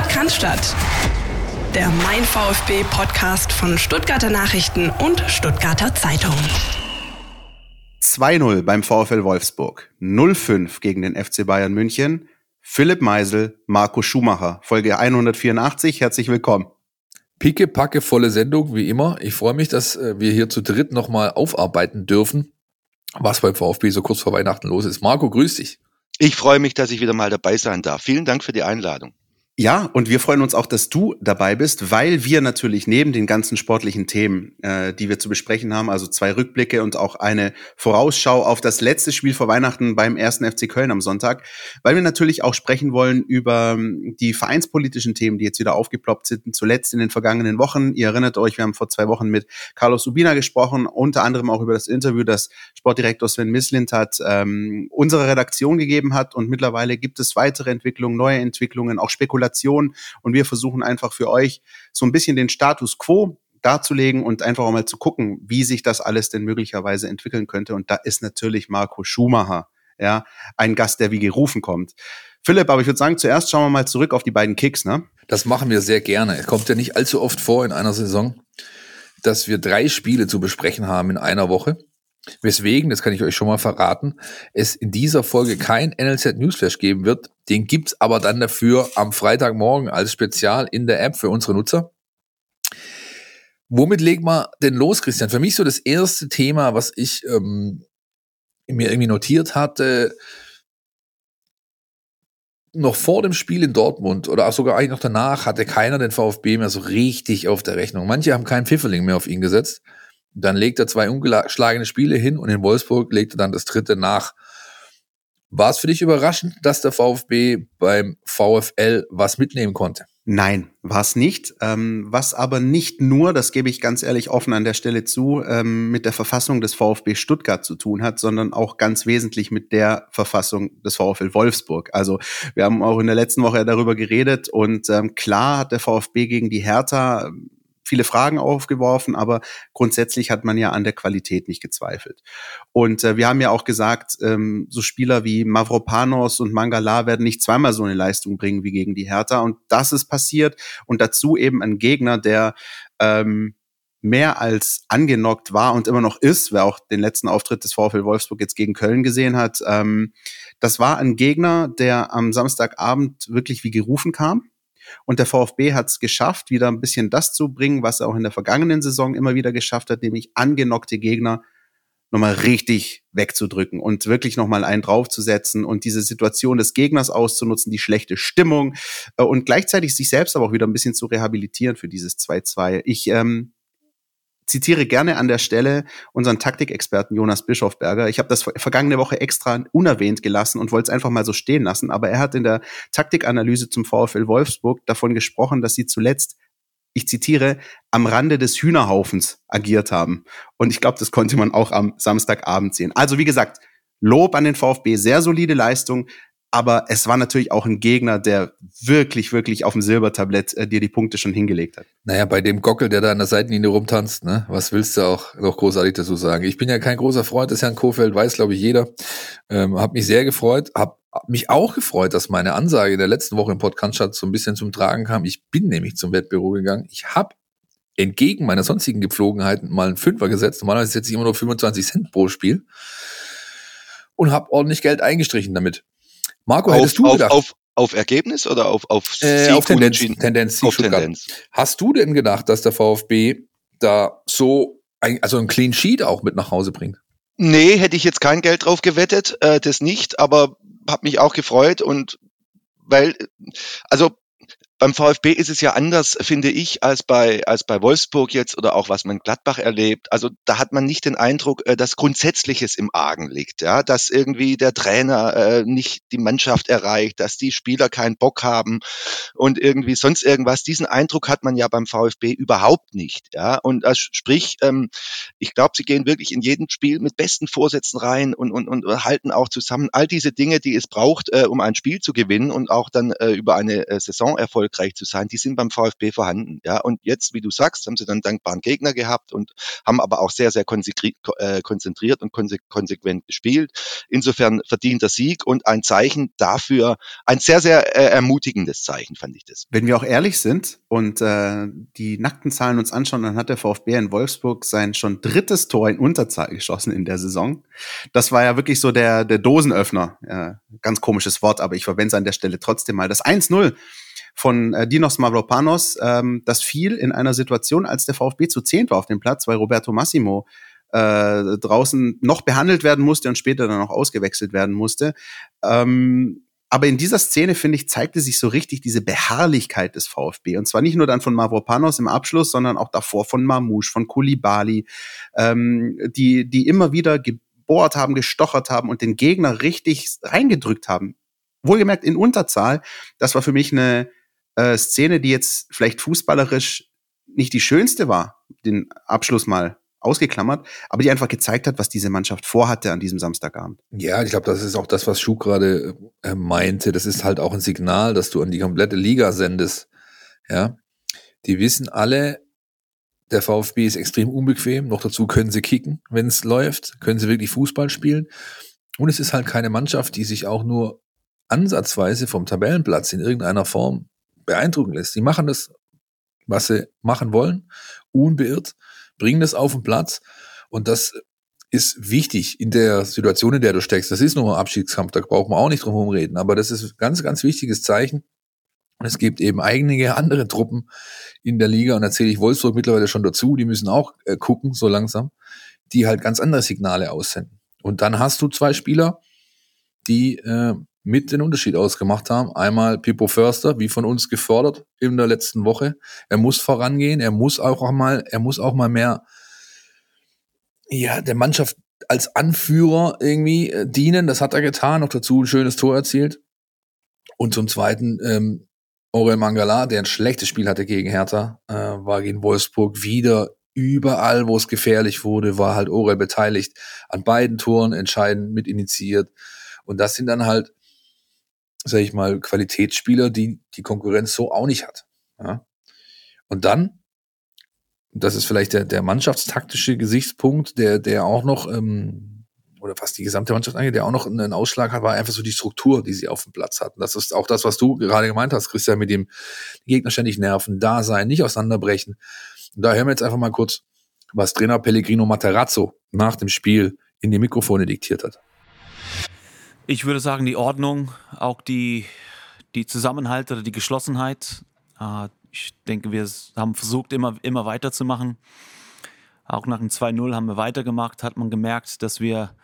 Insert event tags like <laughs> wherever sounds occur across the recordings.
Podcast Der Mein VfB Podcast von Stuttgarter Nachrichten und Stuttgarter Zeitung. 2-0 beim VfL Wolfsburg, 0-5 gegen den FC Bayern München. Philipp Meisel, Marco Schumacher, Folge 184. Herzlich willkommen. Picke, packe, volle Sendung, wie immer. Ich freue mich, dass äh, wir hier zu dritt nochmal aufarbeiten dürfen, was beim VfB so kurz vor Weihnachten los ist. Marco, grüß dich. Ich freue mich, dass ich wieder mal dabei sein darf. Vielen Dank für die Einladung. Ja, und wir freuen uns auch, dass du dabei bist, weil wir natürlich neben den ganzen sportlichen Themen, äh, die wir zu besprechen haben, also zwei Rückblicke und auch eine Vorausschau auf das letzte Spiel vor Weihnachten beim ersten FC Köln am Sonntag, weil wir natürlich auch sprechen wollen über ähm, die vereinspolitischen Themen, die jetzt wieder aufgeploppt sind, zuletzt in den vergangenen Wochen. Ihr erinnert euch, wir haben vor zwei Wochen mit Carlos Ubina gesprochen, unter anderem auch über das Interview, das Sportdirektor Sven Mislint hat ähm, unsere Redaktion gegeben hat und mittlerweile gibt es weitere Entwicklungen, neue Entwicklungen, auch Spekulationen Spekulation und wir versuchen einfach für euch so ein bisschen den Status quo darzulegen und einfach auch mal zu gucken, wie sich das alles denn möglicherweise entwickeln könnte. Und da ist natürlich Marco Schumacher, ja, ein Gast, der wie gerufen kommt. Philipp, aber ich würde sagen, zuerst schauen wir mal zurück auf die beiden Kicks, ne? Das machen wir sehr gerne. Es kommt ja nicht allzu oft vor in einer Saison, dass wir drei Spiele zu besprechen haben in einer Woche. Weswegen, das kann ich euch schon mal verraten, es in dieser Folge kein NLZ Newsflash geben wird. Den gibt's aber dann dafür am Freitagmorgen als Spezial in der App für unsere Nutzer. Womit legen wir denn los, Christian? Für mich so das erste Thema, was ich ähm, mir irgendwie notiert hatte, noch vor dem Spiel in Dortmund oder sogar eigentlich noch danach hatte keiner den VfB mehr so richtig auf der Rechnung. Manche haben keinen Pfifferling mehr auf ihn gesetzt. Dann legt er zwei ungeschlagene Spiele hin und in Wolfsburg legt er dann das dritte nach. War es für dich überraschend, dass der VfB beim VfL was mitnehmen konnte? Nein, war es nicht. Ähm, was aber nicht nur, das gebe ich ganz ehrlich offen an der Stelle zu, ähm, mit der Verfassung des VfB Stuttgart zu tun hat, sondern auch ganz wesentlich mit der Verfassung des VfL Wolfsburg. Also wir haben auch in der letzten Woche darüber geredet und ähm, klar hat der VfB gegen die Hertha viele Fragen aufgeworfen, aber grundsätzlich hat man ja an der Qualität nicht gezweifelt. Und äh, wir haben ja auch gesagt, ähm, so Spieler wie Mavropanos und Mangala werden nicht zweimal so eine Leistung bringen wie gegen die Hertha. Und das ist passiert. Und dazu eben ein Gegner, der ähm, mehr als angenockt war und immer noch ist, wer auch den letzten Auftritt des VfL Wolfsburg jetzt gegen Köln gesehen hat. Ähm, das war ein Gegner, der am Samstagabend wirklich wie gerufen kam. Und der VfB hat es geschafft, wieder ein bisschen das zu bringen, was er auch in der vergangenen Saison immer wieder geschafft hat, nämlich angenockte Gegner nochmal richtig wegzudrücken und wirklich nochmal einen draufzusetzen und diese Situation des Gegners auszunutzen, die schlechte Stimmung äh, und gleichzeitig sich selbst aber auch wieder ein bisschen zu rehabilitieren für dieses 2-2. Ich ähm, zitiere gerne an der Stelle unseren Taktikexperten Jonas Bischofberger. Ich habe das vergangene Woche extra unerwähnt gelassen und wollte es einfach mal so stehen lassen. Aber er hat in der Taktikanalyse zum VfL Wolfsburg davon gesprochen, dass sie zuletzt ich zitiere, am Rande des Hühnerhaufens agiert haben. Und ich glaube, das konnte man auch am Samstagabend sehen. Also wie gesagt, Lob an den VfB, sehr solide Leistung, aber es war natürlich auch ein Gegner, der wirklich, wirklich auf dem Silbertablett äh, dir die Punkte schon hingelegt hat. Naja, bei dem Gockel, der da an der Seitenlinie rumtanzt, ne? was willst du auch noch großartig dazu sagen? Ich bin ja kein großer Freund des Herrn Kofeld, weiß glaube ich jeder. Ähm, hab mich sehr gefreut, hab mich auch gefreut, dass meine Ansage in der letzten Woche im Podcast so ein bisschen zum Tragen kam. Ich bin nämlich zum Wettbüro gegangen. Ich habe entgegen meiner sonstigen Gepflogenheiten mal einen Fünfer gesetzt. Normalerweise setze ich immer nur 25 Cent pro Spiel und habe ordentlich Geld eingestrichen damit. Marco, hättest auf, du gedacht? Auf, auf Ergebnis oder auf, auf, äh, auf Tendenz, Tendenz, auf Tendenz. Hast du denn gedacht, dass der VfB da so ein, also ein Clean Sheet auch mit nach Hause bringt? Nee, hätte ich jetzt kein Geld drauf gewettet, äh, das nicht, aber habe mich auch gefreut und weil, also beim VfB ist es ja anders, finde ich, als bei, als bei Wolfsburg jetzt oder auch was man in Gladbach erlebt. Also da hat man nicht den Eindruck, äh, dass Grundsätzliches im Argen liegt, ja, dass irgendwie der Trainer äh, nicht die Mannschaft erreicht, dass die Spieler keinen Bock haben und irgendwie sonst irgendwas. Diesen Eindruck hat man ja beim VfB überhaupt nicht, ja. Und äh, sprich, ähm, ich glaube, sie gehen wirklich in jedem Spiel mit besten Vorsätzen rein und, und, und halten auch zusammen all diese Dinge, die es braucht, äh, um ein Spiel zu gewinnen und auch dann äh, über eine äh, Saison Erfolg erfolgreich zu sein, die sind beim VfB vorhanden. Ja, und jetzt, wie du sagst, haben sie dann dankbaren Gegner gehabt und haben aber auch sehr, sehr äh, konzentriert und konsequent gespielt. Insofern verdienter Sieg und ein Zeichen dafür, ein sehr, sehr äh, ermutigendes Zeichen, fand ich das. Wenn wir auch ehrlich sind und äh, die nackten Zahlen uns anschauen, dann hat der VfB in Wolfsburg sein schon drittes Tor in Unterzahl geschossen in der Saison. Das war ja wirklich so der, der Dosenöffner. Ja, ganz komisches Wort, aber ich verwende es an der Stelle trotzdem mal. Das 1-0 von äh, Dinos Mavropanos, ähm, das fiel in einer Situation, als der VfB zu zehnt war auf dem Platz, weil Roberto Massimo äh, draußen noch behandelt werden musste und später dann auch ausgewechselt werden musste. Ähm, aber in dieser Szene, finde ich, zeigte sich so richtig diese Beharrlichkeit des VfB. Und zwar nicht nur dann von Mavropanos im Abschluss, sondern auch davor von Mamouche, von Kulibali, ähm, die, die immer wieder gebohrt haben, gestochert haben und den Gegner richtig reingedrückt haben. Wohlgemerkt in Unterzahl. Das war für mich eine äh, Szene, die jetzt vielleicht fußballerisch nicht die schönste war, den Abschluss mal ausgeklammert, aber die einfach gezeigt hat, was diese Mannschaft vorhatte an diesem Samstagabend. Ja, ich glaube, das ist auch das, was Schuh gerade äh, meinte. Das ist halt auch ein Signal, dass du an die komplette Liga sendest. Ja, die wissen alle, der VfB ist extrem unbequem. Noch dazu können sie kicken, wenn es läuft, können sie wirklich Fußball spielen. Und es ist halt keine Mannschaft, die sich auch nur ansatzweise vom Tabellenplatz in irgendeiner Form beeindrucken lässt. Die machen das, was sie machen wollen, unbeirrt bringen das auf den Platz und das ist wichtig in der Situation, in der du steckst. Das ist nur ein Abschiedskampf, da brauchen wir auch nicht drum herum reden, aber das ist ein ganz, ganz wichtiges Zeichen. Und es gibt eben einige andere Truppen in der Liga, und da zähle ich Wolfsburg mittlerweile schon dazu, die müssen auch äh, gucken, so langsam, die halt ganz andere Signale aussenden. Und dann hast du zwei Spieler, die äh, mit den Unterschied ausgemacht haben. Einmal Pippo Förster, wie von uns gefordert in der letzten Woche. Er muss vorangehen, er muss auch mal, er muss auch mal mehr, ja, der Mannschaft als Anführer irgendwie äh, dienen. Das hat er getan, noch dazu ein schönes Tor erzielt. Und zum Zweiten ähm, Aurel Mangala, der ein schlechtes Spiel hatte gegen Hertha, äh, war gegen Wolfsburg wieder überall, wo es gefährlich wurde, war halt Aurel beteiligt an beiden Toren, entscheidend mit initiiert. Und das sind dann halt sage ich mal, Qualitätsspieler, die die Konkurrenz so auch nicht hat. Ja? Und dann, das ist vielleicht der, der mannschaftstaktische Gesichtspunkt, der, der auch noch, ähm, oder fast die gesamte Mannschaft angeht, der auch noch einen Ausschlag hat, war einfach so die Struktur, die sie auf dem Platz hatten. Das ist auch das, was du gerade gemeint hast, Christian, mit dem Gegner ständig nerven, da sein, nicht auseinanderbrechen. Und da hören wir jetzt einfach mal kurz, was Trainer Pellegrino Materazzo nach dem Spiel in die Mikrofone diktiert hat. Ich würde sagen, die Ordnung, auch die, die Zusammenhalt oder die Geschlossenheit. Äh, ich denke, wir haben versucht, immer, immer weiterzumachen. Auch nach dem 2-0 haben wir weitergemacht, hat man gemerkt, dass wir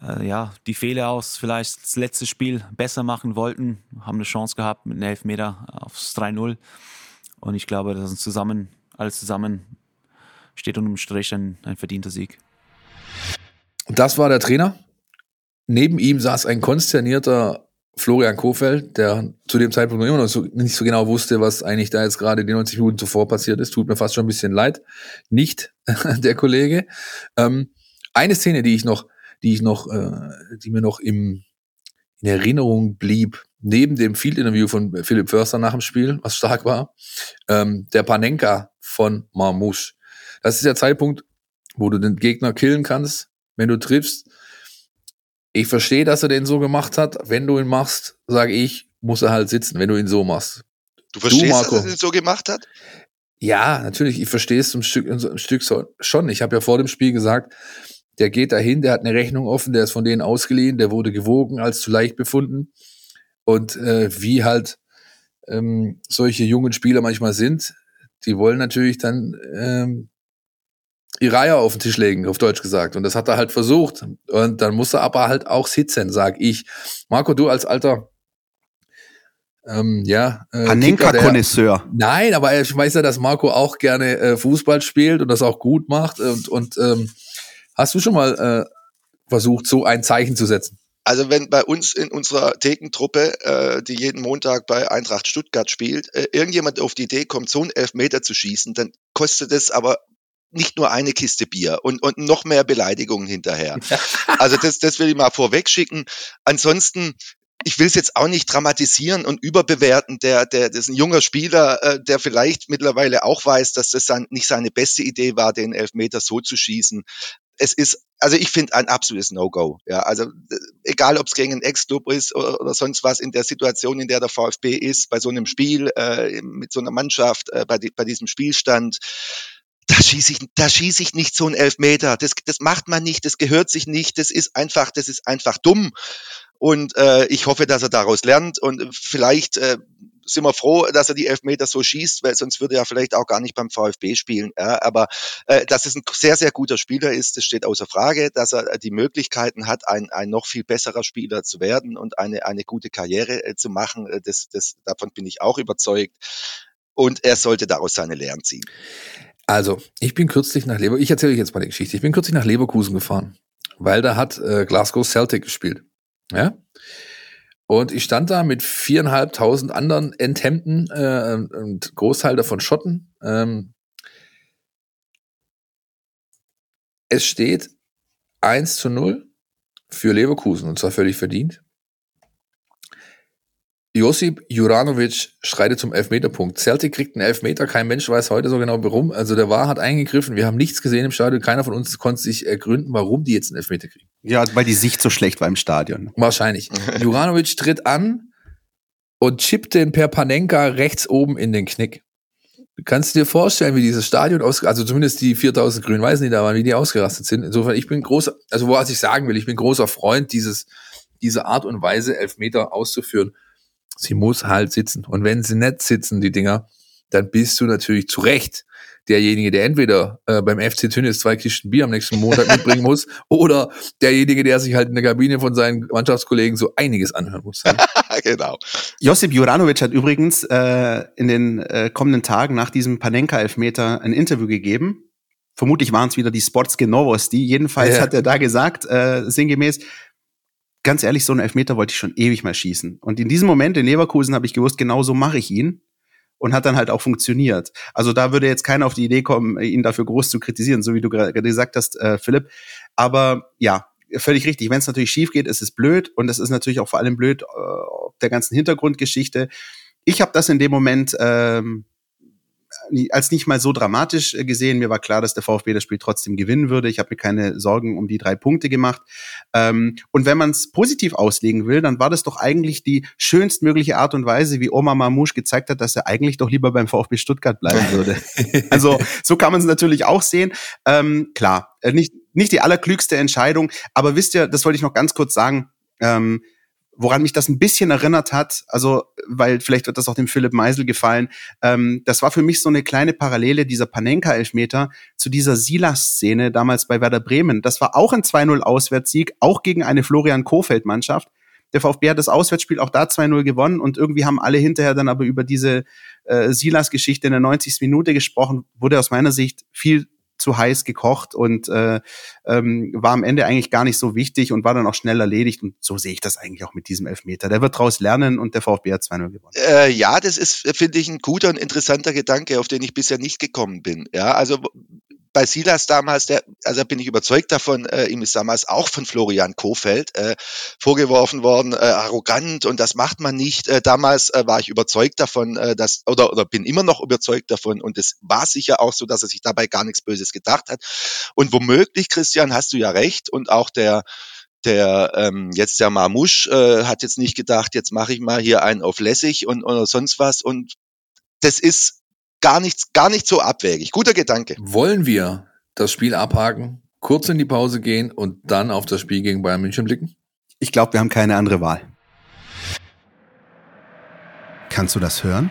äh, ja, die Fehler aus vielleicht das letzte Spiel besser machen wollten. Haben eine Chance gehabt mit einem Elfmeter aufs 3-0. Und ich glaube, das ist zusammen, alles zusammen steht unterm Strich ein, ein verdienter Sieg. Das war der Trainer Neben ihm saß ein konsternierter Florian Kofeld, der zu dem Zeitpunkt noch immer noch so, nicht so genau wusste, was eigentlich da jetzt gerade die 90 Minuten zuvor passiert ist. Tut mir fast schon ein bisschen leid. Nicht <laughs> der Kollege. Ähm, eine Szene, die ich noch, die ich noch, äh, die mir noch im, in Erinnerung blieb, neben dem Field-Interview von Philipp Förster nach dem Spiel, was stark war, ähm, der Panenka von Marmouche. Das ist der Zeitpunkt, wo du den Gegner killen kannst, wenn du triffst ich verstehe, dass er den so gemacht hat. Wenn du ihn machst, sage ich, muss er halt sitzen, wenn du ihn so machst. Du verstehst, du, Marco, dass er den so gemacht hat? Ja, natürlich. Ich verstehe es ein Stück, ein Stück schon. Ich habe ja vor dem Spiel gesagt, der geht dahin, der hat eine Rechnung offen, der ist von denen ausgeliehen, der wurde gewogen als zu leicht befunden. Und äh, wie halt ähm, solche jungen Spieler manchmal sind, die wollen natürlich dann ähm, die Reihe auf den Tisch legen, auf Deutsch gesagt. Und das hat er halt versucht. Und dann muss er aber halt auch sitzen, sag ich. Marco, du als alter ähm, ja, äh, Panenka-Konnoisseur. Nein, aber ich weiß ja, dass Marco auch gerne äh, Fußball spielt und das auch gut macht. Und, und ähm, hast du schon mal äh, versucht, so ein Zeichen zu setzen? Also wenn bei uns in unserer Thekentruppe, äh, die jeden Montag bei Eintracht Stuttgart spielt, äh, irgendjemand auf die Idee kommt, so einen Elfmeter zu schießen, dann kostet es aber nicht nur eine Kiste Bier und, und noch mehr Beleidigungen hinterher. <laughs> Also das, das will ich mal vorweg schicken. Ansonsten ich will es jetzt auch nicht dramatisieren und überbewerten. Der, der, das ist ein junger Spieler, äh, der vielleicht mittlerweile auch weiß, dass das sein, nicht seine beste Idee war, den Elfmeter so zu schießen. Es ist, also ich finde ein absolutes No-Go. Ja, also egal, ob es gegen einen Ex-Club ist oder, oder, sonst was in der Situation, in der der VfB ist, bei so einem Spiel äh, mit so einer Mannschaft, äh, bei, die, bei diesem Spielstand da schieße ich, da schieße ich nicht so einen Elfmeter. Das, das macht man nicht, das gehört sich nicht, das ist einfach, das ist einfach dumm. Und äh, ich hoffe, dass er daraus lernt und vielleicht äh, sind wir froh, dass er die Elfmeter so schießt, weil sonst würde er vielleicht auch gar nicht beim VfB spielen. Ja, aber äh, dass es ein sehr, sehr guter Spieler ist, das steht außer Frage, dass er die Möglichkeiten hat, ein, ein noch viel besserer Spieler zu werden und eine, eine gute Karriere äh, zu machen. Äh, das, das, davon bin ich auch überzeugt. Und er sollte daraus seine Lehren ziehen. Also, ich bin kürzlich nach Leverkusen, ich erzähle euch jetzt mal die Geschichte. Ich bin kürzlich nach Leverkusen gefahren, weil da hat äh, Glasgow Celtic gespielt. Ja? Und ich stand da mit viereinhalbtausend anderen Enthemden äh, und Großteil davon Schotten. Ähm, es steht 1 zu 0 für Leverkusen und zwar völlig verdient. Josip Juranovic schreitet zum Elfmeterpunkt. Celtic kriegt einen Elfmeter, kein Mensch weiß heute so genau warum. Also der war hat eingegriffen, wir haben nichts gesehen im Stadion, keiner von uns konnte sich ergründen, warum die jetzt einen Elfmeter kriegen. Ja, weil die Sicht so schlecht war im Stadion. Wahrscheinlich. <laughs> Juranovic tritt an und chippt den per Panenka rechts oben in den Knick. Du kannst dir vorstellen, wie dieses Stadion aus, also zumindest die 4000 Grün-Weißen, die da waren, wie die ausgerastet sind. Insofern, ich bin großer, also was ich sagen will, ich bin großer Freund dieses, diese Art und Weise, Elfmeter auszuführen sie muss halt sitzen. Und wenn sie nicht sitzen, die Dinger, dann bist du natürlich zu Recht derjenige, der entweder äh, beim FC Tünnes zwei Kisten Bier am nächsten Montag mitbringen muss <laughs> oder derjenige, der sich halt in der Kabine von seinen Mannschaftskollegen so einiges anhören muss. <laughs> genau. Josip Juranovic hat übrigens äh, in den äh, kommenden Tagen nach diesem Panenka-Elfmeter ein Interview gegeben. Vermutlich waren es wieder die Sportske Novosti. Jedenfalls ja. hat er da gesagt, äh, sinngemäß, ganz ehrlich, so einen Elfmeter wollte ich schon ewig mal schießen. Und in diesem Moment in Leverkusen habe ich gewusst, genau so mache ich ihn. Und hat dann halt auch funktioniert. Also da würde jetzt keiner auf die Idee kommen, ihn dafür groß zu kritisieren, so wie du gerade gesagt hast, äh, Philipp. Aber ja, völlig richtig. Wenn es natürlich schief geht, ist es blöd. Und es ist natürlich auch vor allem blöd äh, der ganzen Hintergrundgeschichte. Ich habe das in dem Moment ähm, als nicht mal so dramatisch äh, gesehen. Mir war klar, dass der VfB das Spiel trotzdem gewinnen würde. Ich habe mir keine Sorgen um die drei Punkte gemacht. Ähm, und wenn man es positiv auslegen will, dann war das doch eigentlich die schönstmögliche Art und Weise, wie Omar Mamouche gezeigt hat, dass er eigentlich doch lieber beim VfB Stuttgart bleiben <laughs> würde. also so kann man es natürlich auch sehen. Ähm, klar, äh, nicht, nicht die allerklügste Entscheidung, aber wisst ihr, das wollte ich noch ganz kurz sagen. Ähm, woran mich das ein bisschen erinnert hat, also weil vielleicht wird das auch dem Philipp Meisel gefallen, ähm, das war für mich so eine kleine Parallele dieser Panenka-Elfmeter zu dieser Silas-Szene damals bei Werder Bremen. Das war auch ein 2-0-Auswärtssieg, auch gegen eine Florian Kofeld-Mannschaft. Der VfB hat das Auswärtsspiel auch da 2-0 gewonnen und irgendwie haben alle hinterher dann aber über diese äh, Silas-Geschichte in der 90. Minute gesprochen, wurde aus meiner Sicht viel zu heiß gekocht und äh, ähm, war am Ende eigentlich gar nicht so wichtig und war dann auch schnell erledigt. Und so sehe ich das eigentlich auch mit diesem Elfmeter. Der wird daraus lernen und der VfB hat 2-0 gewonnen. Äh, ja, das ist, finde ich, ein guter und interessanter Gedanke, auf den ich bisher nicht gekommen bin. Ja, also bei Silas damals, der, also bin ich überzeugt davon, äh, ihm ist damals auch von Florian Kofeld äh, vorgeworfen worden, äh, arrogant und das macht man nicht. Äh, damals äh, war ich überzeugt davon, äh, dass, oder, oder bin immer noch überzeugt davon und es war sicher auch so, dass er sich dabei gar nichts Böses gedacht hat. Und womöglich, Christian, hast du ja recht und auch der der ähm, jetzt der Marmusch äh, hat jetzt nicht gedacht, jetzt mache ich mal hier einen auf lässig und oder sonst was und das ist gar nichts, gar nicht so abwegig. Guter Gedanke. Wollen wir das Spiel abhaken, kurz in die Pause gehen und dann auf das Spiel gegen Bayern München blicken? Ich glaube, wir haben keine andere Wahl. Kannst du das hören?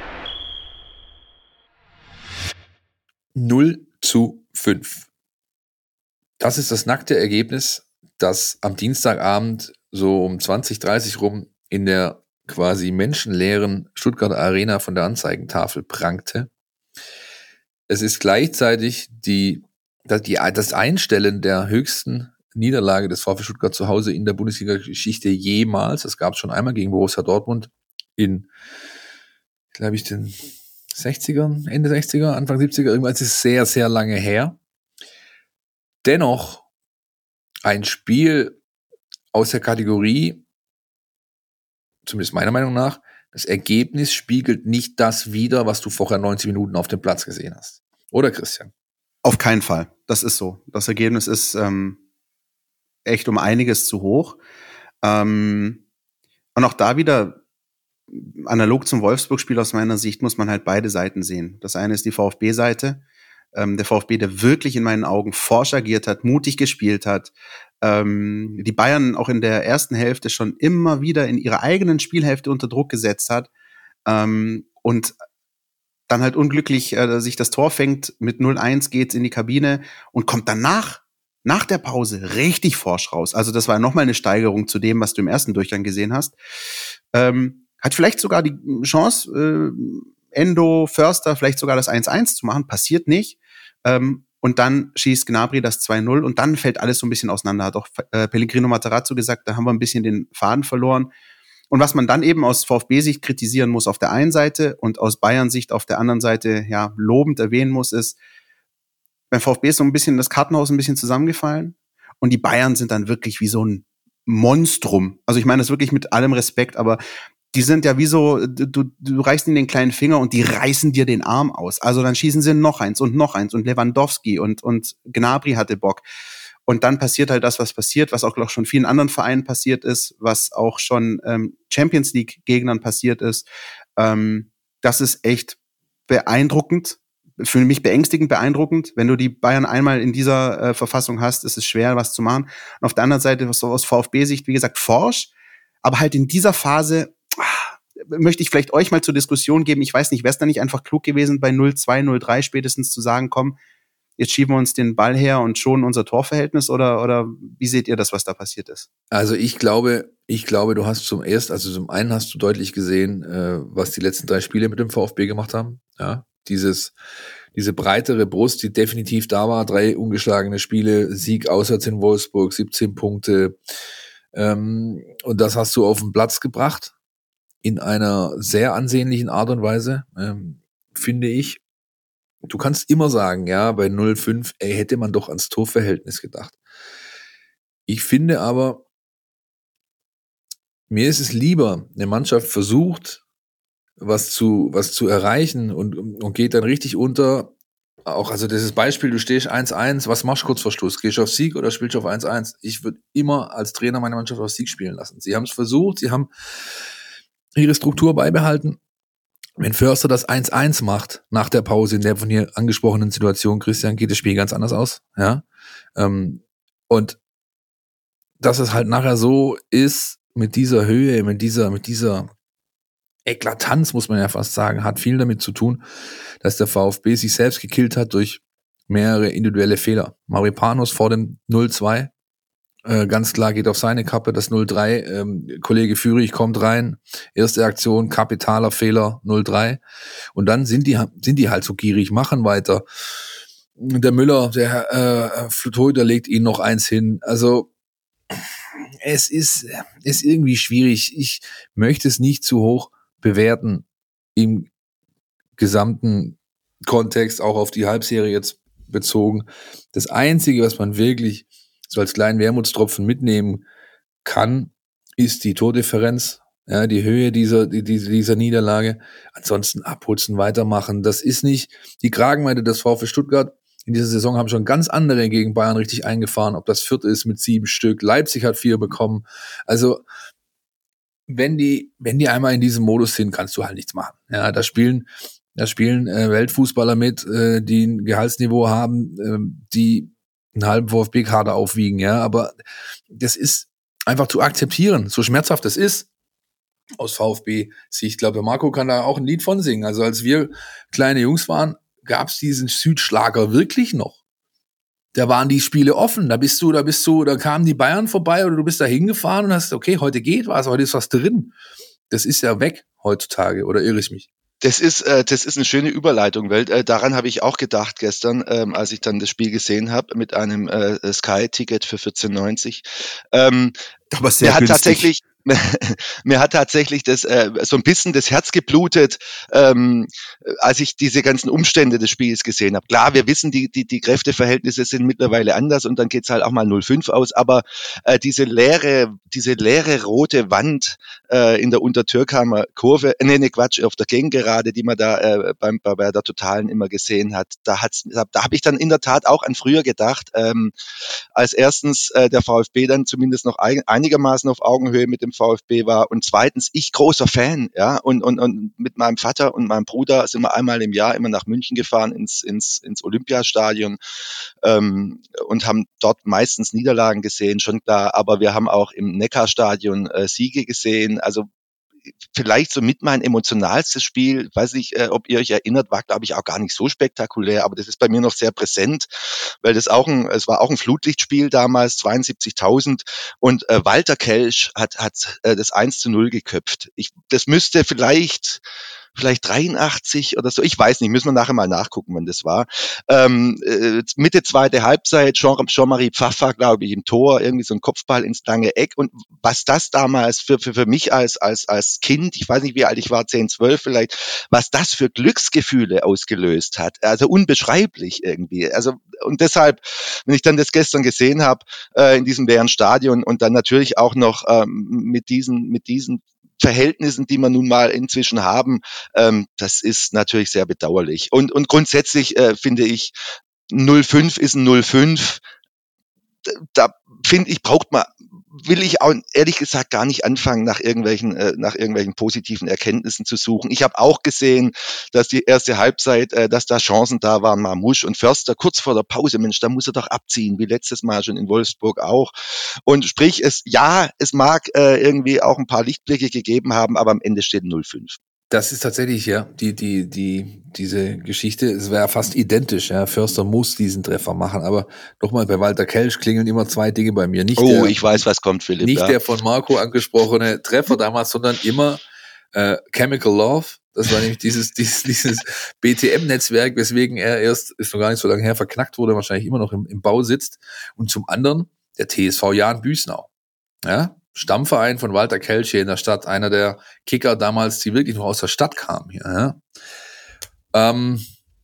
0 zu 5. Das ist das nackte Ergebnis dass am Dienstagabend so um 20, 30 rum in der quasi menschenleeren Stuttgarter Arena von der Anzeigentafel prangte. Es ist gleichzeitig die, die, das Einstellen der höchsten Niederlage des VfB Stuttgart zu Hause in der Bundesliga-Geschichte jemals. Das gab es schon einmal gegen Borussia Dortmund in, glaube ich, den 60ern, Ende 60er, Anfang 70er, irgendwas ist sehr, sehr lange her. Dennoch ein Spiel aus der Kategorie, zumindest meiner Meinung nach, das Ergebnis spiegelt nicht das wider, was du vorher 90 Minuten auf dem Platz gesehen hast. Oder Christian? Auf keinen Fall. Das ist so. Das Ergebnis ist ähm, echt um einiges zu hoch. Ähm, und auch da wieder, analog zum Wolfsburg-Spiel aus meiner Sicht, muss man halt beide Seiten sehen. Das eine ist die VfB-Seite. Ähm, der VfB, der wirklich in meinen Augen forsch agiert hat, mutig gespielt hat, ähm, die Bayern auch in der ersten Hälfte schon immer wieder in ihrer eigenen Spielhälfte unter Druck gesetzt hat ähm, und dann halt unglücklich äh, sich das Tor fängt, mit 0-1 geht's in die Kabine und kommt danach, nach der Pause, richtig forsch raus. Also das war nochmal eine Steigerung zu dem, was du im ersten Durchgang gesehen hast. Ähm, hat vielleicht sogar die Chance, äh, Endo, Förster, vielleicht sogar das 1-1 zu machen, passiert nicht. Ähm, und dann schießt Gnabry das 2-0 und dann fällt alles so ein bisschen auseinander. Hat auch äh, Pellegrino Materazzo gesagt, da haben wir ein bisschen den Faden verloren. Und was man dann eben aus VfB-Sicht kritisieren muss auf der einen Seite und aus Bayern-Sicht auf der anderen Seite ja lobend erwähnen muss, ist, beim VfB ist so ein bisschen das Kartenhaus ein bisschen zusammengefallen und die Bayern sind dann wirklich wie so ein Monstrum. Also ich meine das wirklich mit allem Respekt, aber die sind ja wie so, du, du reichst ihnen den kleinen Finger und die reißen dir den Arm aus. Also dann schießen sie noch eins und noch eins und Lewandowski und, und Gnabry hatte Bock. Und dann passiert halt das, was passiert, was auch, glaube schon vielen anderen Vereinen passiert ist, was auch schon ähm, Champions League-Gegnern passiert ist. Ähm, das ist echt beeindruckend, für mich beängstigend beeindruckend. Wenn du die Bayern einmal in dieser äh, Verfassung hast, ist es schwer, was zu machen. Und auf der anderen Seite, so aus VfB-Sicht, wie gesagt, forsch, aber halt in dieser Phase möchte ich vielleicht euch mal zur Diskussion geben. Ich weiß nicht, wäre es da nicht einfach klug gewesen, bei 0-2, 0-3 spätestens zu sagen, komm, jetzt schieben wir uns den Ball her und schonen unser Torverhältnis oder, oder wie seht ihr das, was da passiert ist? Also ich glaube, ich glaube, du hast zum ersten, also zum einen hast du deutlich gesehen, äh, was die letzten drei Spiele mit dem VfB gemacht haben. Ja, dieses, diese breitere Brust, die definitiv da war, drei ungeschlagene Spiele, Sieg auswärts in Wolfsburg, 17 Punkte. Ähm, und das hast du auf den Platz gebracht in einer sehr ansehnlichen Art und Weise, ähm, finde ich du kannst immer sagen, ja, bei 0,5, ey, hätte man doch ans Torverhältnis gedacht. Ich finde aber, mir ist es lieber, eine Mannschaft versucht, was zu, was zu erreichen und, und geht dann richtig unter. Auch, also dieses Beispiel, du stehst 1-1, was machst du kurz vor Schluss? Gehst du auf Sieg oder spielst du auf 1-1? Ich würde immer als Trainer meine Mannschaft auf Sieg spielen lassen. Sie haben es versucht, sie haben ihre Struktur beibehalten wenn Förster das 1-1 macht nach der Pause in der von hier angesprochenen Situation, Christian, geht das Spiel ganz anders aus. Ja. Ähm, und dass es halt nachher so ist, mit dieser Höhe, mit dieser, mit dieser Eklatanz, muss man ja fast sagen, hat viel damit zu tun, dass der VfB sich selbst gekillt hat durch mehrere individuelle Fehler. Maripanos vor dem 0-2 äh, ganz klar geht auf seine Kappe, das 0-3. Ähm, Kollege Führig kommt rein, erste Aktion, kapitaler Fehler, 0-3. Und dann sind die, sind die halt so gierig, machen weiter. Der Müller, der äh, Flutoider legt ihnen noch eins hin. Also es ist, ist irgendwie schwierig. Ich möchte es nicht zu hoch bewerten im gesamten Kontext, auch auf die Halbserie jetzt bezogen. Das Einzige, was man wirklich so als kleinen Wermutstropfen mitnehmen kann, ist die Tordifferenz, ja, die Höhe dieser, dieser, dieser Niederlage. Ansonsten abputzen, weitermachen. Das ist nicht die Kragenweite des VfB Stuttgart. In dieser Saison haben schon ganz andere gegen Bayern richtig eingefahren. Ob das vierte ist mit sieben Stück. Leipzig hat vier bekommen. Also, wenn die, wenn die einmal in diesem Modus sind, kannst du halt nichts machen. Ja, da spielen, da spielen äh, Weltfußballer mit, äh, die ein Gehaltsniveau haben, äh, die einen halben VfB-Kader aufwiegen, ja, aber das ist einfach zu akzeptieren, so schmerzhaft es ist aus VfB-Sicht. Ich glaube, Marco kann da auch ein Lied von singen. Also als wir kleine Jungs waren, gab es diesen Südschlager wirklich noch. da waren die Spiele offen. Da bist du, da bist du, da kamen die Bayern vorbei oder du bist da hingefahren und hast, okay, heute geht was, heute ist was drin. Das ist ja weg heutzutage, oder irre ich mich? Das ist, äh, das ist eine schöne Überleitung, weil äh, daran habe ich auch gedacht gestern, ähm, als ich dann das Spiel gesehen habe mit einem äh, Sky-Ticket für 14,90. Ähm, Aber sehr der hat günstig. tatsächlich, <laughs> mir hat tatsächlich das äh, so ein bisschen das Herz geblutet, ähm, als ich diese ganzen Umstände des Spiels gesehen habe. Klar, wir wissen, die, die, die Kräfteverhältnisse sind mittlerweile anders und dann geht's halt auch mal 0-5 aus, aber äh, diese leere, diese leere rote Wand äh, in der Untertürkheimer Kurve, äh, nee, nee, Quatsch, auf der Gegengerade, die man da äh, beim, bei, bei der Totalen immer gesehen hat, da hat's, da, da habe ich dann in der Tat auch an früher gedacht, ähm, als erstens äh, der VfB dann zumindest noch ein, einigermaßen auf Augenhöhe mit dem VfB war. Und zweitens ich großer Fan, ja, und, und, und mit meinem Vater und meinem Bruder sind wir einmal im Jahr immer nach München gefahren ins, ins, ins Olympiastadion ähm, und haben dort meistens Niederlagen gesehen, schon klar, aber wir haben auch im Neckarstadion äh, Siege gesehen, also vielleicht so mit mein emotionalstes Spiel, weiß nicht, äh, ob ihr euch erinnert, war glaube ich auch gar nicht so spektakulär, aber das ist bei mir noch sehr präsent, weil das auch ein, es war auch ein Flutlichtspiel damals, 72.000 und äh, Walter Kelch hat, hat äh, das 1 zu 0 geköpft. Ich, das müsste vielleicht vielleicht 83 oder so, ich weiß nicht, müssen wir nachher mal nachgucken, wann das war. Ähm, äh, Mitte zweite Halbzeit, Jean- Jean-Marie Pfaffer, glaube ich, im Tor, irgendwie so ein Kopfball ins lange Eck. Und was das damals für, für, für mich als, als, als Kind, ich weiß nicht, wie alt ich war, 10, 12 vielleicht, was das für Glücksgefühle ausgelöst hat. Also unbeschreiblich irgendwie. Also und deshalb, wenn ich dann das gestern gesehen habe äh, in diesem leeren Stadion und dann natürlich auch noch ähm, mit diesen mit diesen Verhältnissen, die wir nun mal inzwischen haben, ähm, das ist natürlich sehr bedauerlich. Und, und grundsätzlich äh, finde ich, 05 ist ein 05. Da finde ich, braucht man, will ich auch ehrlich gesagt gar nicht anfangen, nach irgendwelchen, äh, nach irgendwelchen positiven Erkenntnissen zu suchen. Ich habe auch gesehen, dass die erste Halbzeit, äh, dass da Chancen da waren, Marmusch und Förster kurz vor der Pause, Mensch, da muss er doch abziehen, wie letztes Mal schon in Wolfsburg auch. Und sprich, es, ja, es mag äh, irgendwie auch ein paar Lichtblicke gegeben haben, aber am Ende steht 0-5. Das ist tatsächlich, ja, die, die, die, diese Geschichte, es wäre fast identisch, ja. Förster muss diesen Treffer machen, aber nochmal, bei Walter Kelch klingeln immer zwei Dinge bei mir. Nicht Oh, der, ich weiß, was kommt, Philipp. nicht ja. der von Marco angesprochene Treffer damals, sondern immer äh, Chemical Love. Das war nämlich dieses, <laughs> dieses, dieses BTM-Netzwerk, weswegen er erst, ist noch gar nicht so lange her, verknackt wurde, wahrscheinlich immer noch im, im Bau sitzt. Und zum anderen der TSV Jan Büsnau. Ja, Stammverein von Walter Kelch hier in der Stadt, einer der Kicker damals, die wirklich noch aus der Stadt kamen hier. Ja. Ähm,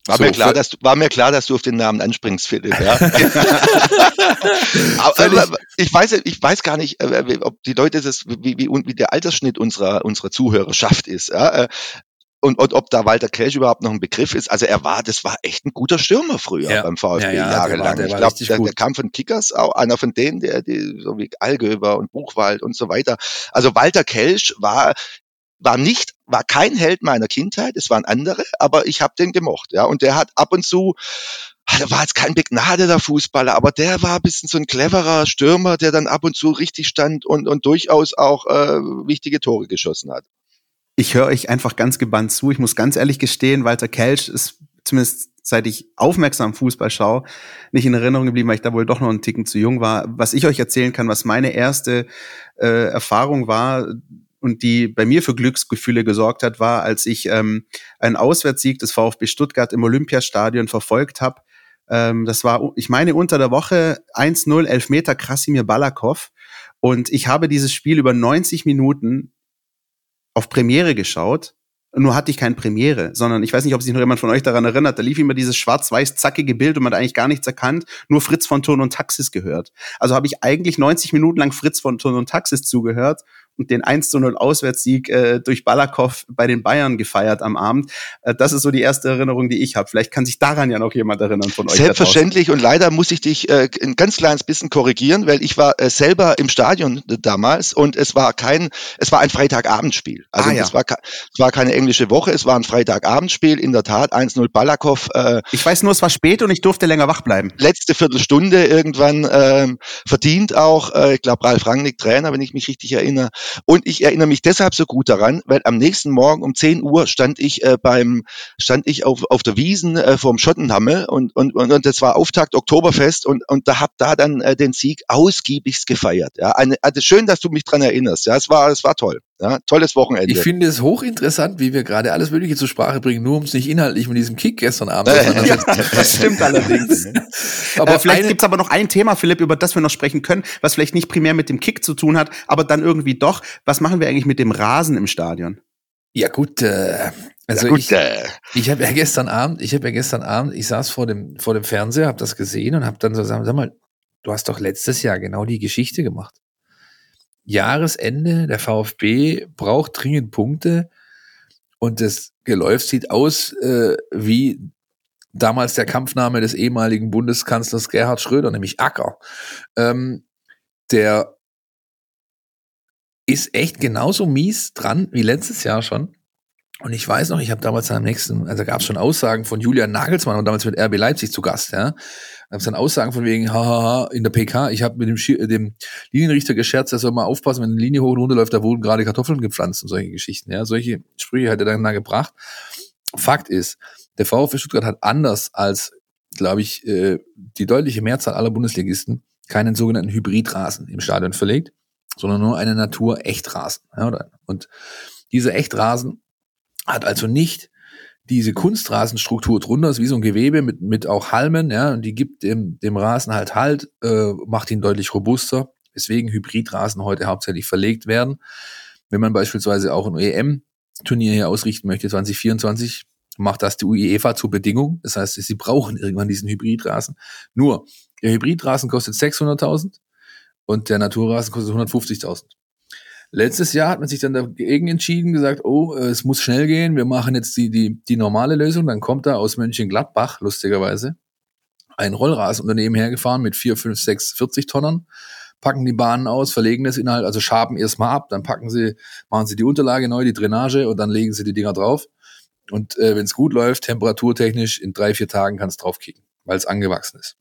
War, so, mir klar, dass du, war mir klar, dass du auf den Namen anspringst, Philipp. Ja? <laughs> <laughs> aber, aber ich weiß, ich weiß gar nicht, äh, ob die Leute das, wie, wie, wie der Altersschnitt unserer unserer Zuhörerschaft ist. Ja? Und, und ob da Walter Kelch überhaupt noch ein Begriff ist. Also er war, das war echt ein guter Stürmer früher Ja. beim VfB Ja, ja, der jahrelang. war- der ich glaube, der, der kam von Kickers, auch einer von denen, der, die, so wie Allgöber und Buchwald und so weiter. Also Walter Kelch war war nicht, war kein Held meiner Kindheit, es waren andere, aber ich habe den gemocht, ja. Und der hat ab und zu, er war jetzt kein begnadeter Fußballer, aber der war ein bisschen so ein cleverer Stürmer, der dann ab und zu richtig stand und, und durchaus auch äh, wichtige Tore geschossen hat. Ich höre euch einfach ganz gebannt zu. Ich muss ganz ehrlich gestehen, Walter Kelch ist zumindest seit ich aufmerksam Fußball schaue, nicht in Erinnerung geblieben, weil ich da wohl doch noch einen Ticken zu jung war. Was ich euch erzählen kann, was meine erste äh, Erfahrung war und die bei mir für Glücksgefühle gesorgt hat, war, als ich ähm, einen Auswärtssieg des VfB Stuttgart im Olympiastadion verfolgt habe. Ähm, das war, ich meine, unter der Woche 1-0 Elfmeter Krasimir Balakov. Und ich habe dieses Spiel über 90 Minuten auf Premiere geschaut. Nur hatte ich keine Premiere, sondern ich weiß nicht, ob sich noch jemand von euch daran erinnert, da lief immer dieses schwarz-weiß zackige Bild und man hat eigentlich gar nichts erkannt, nur Fritz von Ton und Taxis gehört. Also habe ich eigentlich 90 Minuten lang Fritz von Ton und Taxis zugehört und den 1 zu 0 Auswärtssieg äh, durch Balakow bei den Bayern gefeiert am Abend. Äh, das ist so die erste Erinnerung, die ich habe. Vielleicht kann sich daran ja noch jemand erinnern von euch. Selbstverständlich und leider muss ich dich äh, ein ganz kleines bisschen korrigieren, weil ich war äh, selber im Stadion äh, damals und es war kein, es war ein Freitagabendspiel. Also Ah, ja. es, war, es war keine englische Woche, es war ein Freitagabendspiel, in der Tat 1-0 Balakow. Äh, Ich weiß nur, es war spät und ich durfte länger wach bleiben. letzte Viertelstunde irgendwann ähm, verdient auch, äh, ich glaube Ralf Rangnick Trainer, wenn ich mich richtig erinnere. Und ich erinnere mich deshalb so gut daran, weil am nächsten Morgen um 10 Uhr stand ich äh, beim, stand ich auf, auf der Wiesen äh, vorm Schottenhammel und, und, und, und das war Auftakt Oktoberfest und, und da hab da dann äh, den Sieg ausgiebigst gefeiert. Ja, eine, also schön, dass du mich dran erinnerst. Ja, es war, es war toll. Ja, tolles Wochenende. Ich finde es hochinteressant, wie wir gerade alles Mögliche zur Sprache bringen, nur um es nicht inhaltlich mit diesem Kick gestern Abend <laughs> auseinandersetzen. das stimmt allerdings. <laughs> aber äh, vielleicht gibt's aber noch ein Thema, Philipp, über das wir noch sprechen können, was vielleicht nicht primär mit dem Kick zu tun hat, aber dann irgendwie doch. Was machen wir eigentlich mit dem Rasen im Stadion? Ja gut, äh, also ja, gut, ich, äh. ich habe ja gestern Abend, ich habe ja gestern Abend, ich saß vor dem vor dem Fernseher, habe das gesehen und habe dann so gesagt, sag mal, du hast doch letztes Jahr genau die Geschichte gemacht. Jahresende, der VfB braucht dringend Punkte und das Geläuf sieht aus äh, wie damals der Kampfname des ehemaligen Bundeskanzlers Gerhard Schröder, nämlich Acker. Ähm, der ist echt genauso mies dran wie letztes Jahr schon. Und ich weiß noch, ich habe damals am nächsten, also gab es schon Aussagen von Julian Nagelsmann und damals mit RB Leipzig zu Gast, ja. Da gab es dann Aussagen von wegen, hahaha, in der PK, ich habe mit dem, dem Linienrichter gescherzt, er soll mal aufpassen, wenn eine Linie hoch und runter läuft, da wurden gerade Kartoffeln gepflanzt und solche Geschichten, ja. Solche Sprüche hat er dann da gebracht. Fakt ist, der VfB Stuttgart hat anders als, glaube ich, äh, die deutliche Mehrzahl aller Bundesligisten keinen sogenannten Hybridrasen im Stadion verlegt, sondern nur eine Natur-Echtrasen. Ja, und dieser Echtrasen hat also nicht diese Kunstrasenstruktur drunter, ist wie so ein Gewebe mit, mit auch Halmen, ja, und die gibt dem, dem Rasen halt Halt, äh, macht ihn deutlich robuster, weswegen Hybridrasen heute hauptsächlich verlegt werden. Wenn man beispielsweise auch ein EM-Turnier hier ausrichten möchte, 2024, macht das die UEFA zur Bedingung. Das heißt, sie brauchen irgendwann diesen Hybridrasen. Nur, der Hybridrasen kostet 600.000 und der Naturrasen kostet 150.000. Letztes Jahr hat man sich dann dagegen entschieden, gesagt, oh, äh, es muss schnell gehen, wir machen jetzt die, die, die normale Lösung. Dann kommt da aus Mönchengladbach, lustigerweise, ein Rollrasenunternehmen hergefahren mit 4, 5, 6, 40 Tonnen, packen die Bahnen aus, verlegen das Inhalt, also schaben erstmal ab, dann packen sie, machen sie die Unterlage neu, die Drainage und dann legen sie die Dinger drauf. Und äh, wenn es gut läuft, temperaturtechnisch, in drei, vier Tagen kann es draufkicken, weil es angewachsen ist.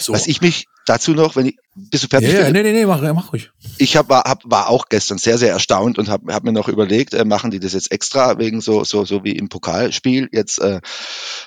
So. Was ich mich dazu noch, wenn ich, bist du fertig? Ja, ja nee, nee, nee, mach, mach ruhig. Ich hab, war, hab, war auch gestern sehr, sehr erstaunt und habe hab mir noch überlegt, äh, machen die das jetzt extra wegen so, so, so wie im Pokalspiel. Jetzt äh,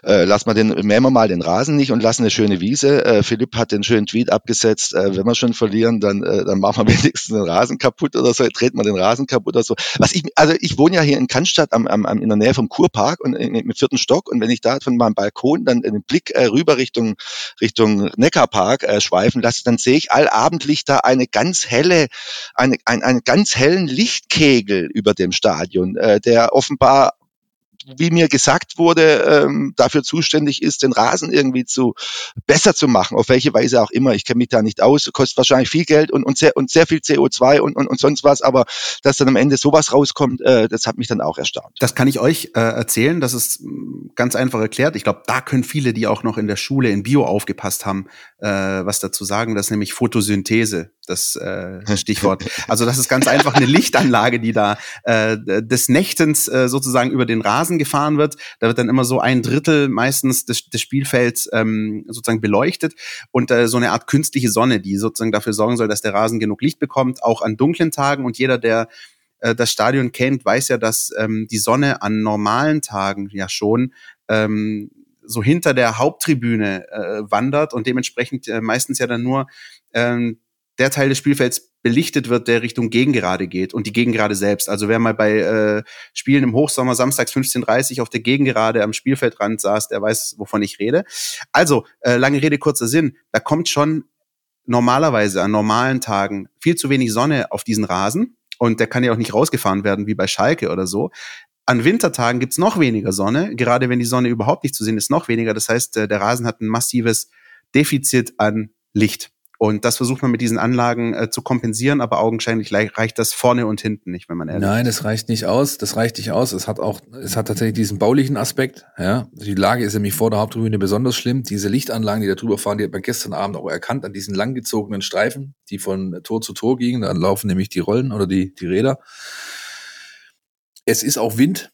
äh, lassen wir den, mähen wir mal den Rasen nicht und lassen eine schöne Wiese. Äh, Philipp hat den schönen Tweet abgesetzt, äh, wenn wir schon verlieren, dann, äh, dann machen wir <laughs> wenigstens den Rasen kaputt oder so, treten wir den Rasen kaputt oder so. Was ich, also ich wohne ja hier in Cannstatt am, am, am in der Nähe vom Kurpark und im vierten Stock und wenn ich da von meinem Balkon dann den Blick äh, rüber Richtung Richtung Neckarpark äh, schweifen lasse, dann sehe ich allabendlich da eine ganz helle, eine, ein, einen ganz hellen Lichtkegel über dem Stadion, äh, der offenbar wie mir gesagt wurde, ähm, dafür zuständig ist, den Rasen irgendwie zu besser zu machen, auf welche Weise auch immer. Ich kenne mich da nicht aus, kostet wahrscheinlich viel Geld und, und, sehr, und sehr viel CO2 und, und, und sonst was, aber dass dann am Ende sowas rauskommt, äh, das hat mich dann auch erstaunt. Das kann ich euch äh, erzählen, das ist mm, ganz einfach erklärt. Ich glaube, da können viele, die auch noch in der Schule in Bio aufgepasst haben, äh, was dazu sagen. Das ist nämlich Photosynthese, das äh, <laughs> Stichwort. Also das ist ganz einfach eine Lichtanlage, die da äh, des Nächtens äh, sozusagen über den Rasen gefahren wird. Da wird dann immer so ein Drittel meistens des, des Spielfelds ähm, sozusagen beleuchtet und äh, so eine Art künstliche Sonne, die sozusagen dafür sorgen soll, dass der Rasen genug Licht bekommt, auch an dunklen Tagen. Und jeder, der äh, das Stadion kennt, weiß ja, dass ähm, die Sonne an normalen Tagen ja schon ähm, so hinter der Haupttribüne äh, wandert und dementsprechend äh, meistens ja dann nur ähm, der Teil des Spielfelds belichtet wird, der Richtung Gegengerade geht und die Gegengerade selbst. Also wer mal bei äh, Spielen im Hochsommer samstags 15.30 auf der Gegengerade am Spielfeldrand saß, der weiß, wovon ich rede. Also, äh, lange Rede, kurzer Sinn, da kommt schon normalerweise an normalen Tagen viel zu wenig Sonne auf diesen Rasen und der kann ja auch nicht rausgefahren werden wie bei Schalke oder so. An Wintertagen gibt's noch weniger Sonne, gerade wenn die Sonne überhaupt nicht zu sehen ist, noch weniger. Das heißt, äh, der Rasen hat ein massives Defizit an Licht. Und das versucht man mit diesen Anlagen äh, zu kompensieren, aber augenscheinlich reicht das vorne und hinten nicht, wenn man ehrlich Nein, das reicht nicht aus. Das reicht nicht aus. Es hat auch, es hat tatsächlich diesen baulichen Aspekt. Ja, die Lage ist nämlich vor der Haupttribüne besonders schlimm. Diese Lichtanlagen, die da drüber fahren, die hat man gestern Abend auch erkannt an diesen langgezogenen Streifen, die von Tor zu Tor gingen. Da laufen nämlich die Rollen oder die, die Räder. Es ist auch Wind.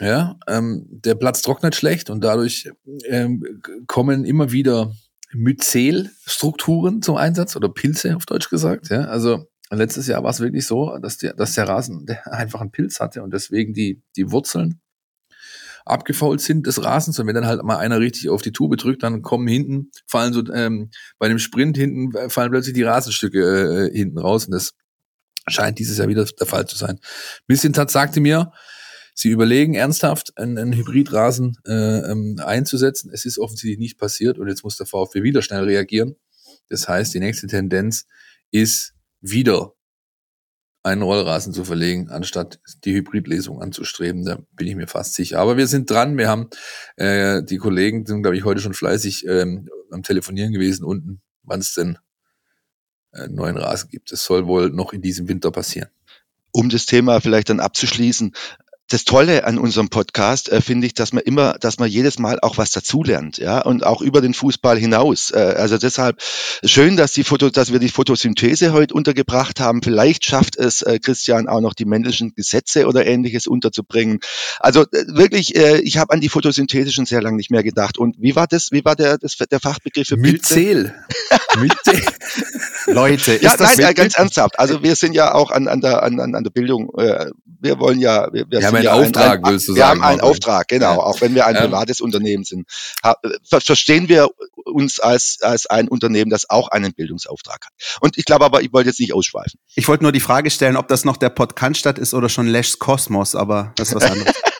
Ja, ähm, der Platz trocknet schlecht und dadurch ähm, kommen immer wieder Myzelstrukturen zum Einsatz oder Pilze auf Deutsch gesagt. Ja? Also letztes Jahr war es wirklich so, dass der, dass der Rasen <laughs> einfach einen Pilz hatte und deswegen die, die Wurzeln abgefault sind des Rasens. Und wenn dann halt mal einer richtig auf die Tube drückt, dann kommen hinten, fallen so ähm, bei dem Sprint hinten, äh, fallen plötzlich die Rasenstücke äh, hinten raus. Und das scheint dieses Jahr wieder der Fall zu sein. Missintat sagte mir, sie überlegen ernsthaft, einen, einen Hybridrasen äh, ähm, einzusetzen. Es ist offensichtlich nicht passiert und jetzt muss der VfB wieder schnell reagieren. Das heißt, die nächste Tendenz ist wieder einen Rollrasen zu verlegen, anstatt die Hybridlesung anzustreben. Da bin ich mir fast sicher. Aber wir sind dran. Wir haben äh, die Kollegen sind, glaube ich, heute schon fleißig ähm, am Telefonieren gewesen unten, wann es denn äh, neuen Rasen gibt. Das soll wohl noch in diesem Winter passieren. Um das Thema vielleicht dann abzuschließen, das Tolle an unserem Podcast äh, finde ich, dass man immer, dass man jedes Mal auch was dazulernt, ja, und auch über den Fußball hinaus. Äh, also deshalb schön, dass die Foto, dass wir die Photosynthese heute untergebracht haben. Vielleicht schafft es äh, Christian auch noch die männlichen Gesetze oder ähnliches unterzubringen. Also äh, wirklich, äh, ich habe an die Photosynthese schon sehr lange nicht mehr gedacht. Und wie war das? Wie war der das, der Fachbegriff für Myzel. <laughs> Myzel. Leute, ist ja, das nein, ganz ernsthaft. Also wir sind ja auch an, an der an, an der Bildung. Äh, wir wollen ja, wir, wir haben einen Auftrag, ein, willst du wir sagen. Wir haben einen Auftrag, genau, ja. auch wenn wir ein privates ähm. Unternehmen sind. Verstehen wir uns als, als ein Unternehmen, das auch einen Bildungsauftrag hat. Und ich glaube aber, ich wollte jetzt nicht ausschweifen. Ich wollte nur die Frage stellen, ob das noch der Podcast ist oder schon Lesch's Kosmos, aber das ist was anderes. <laughs>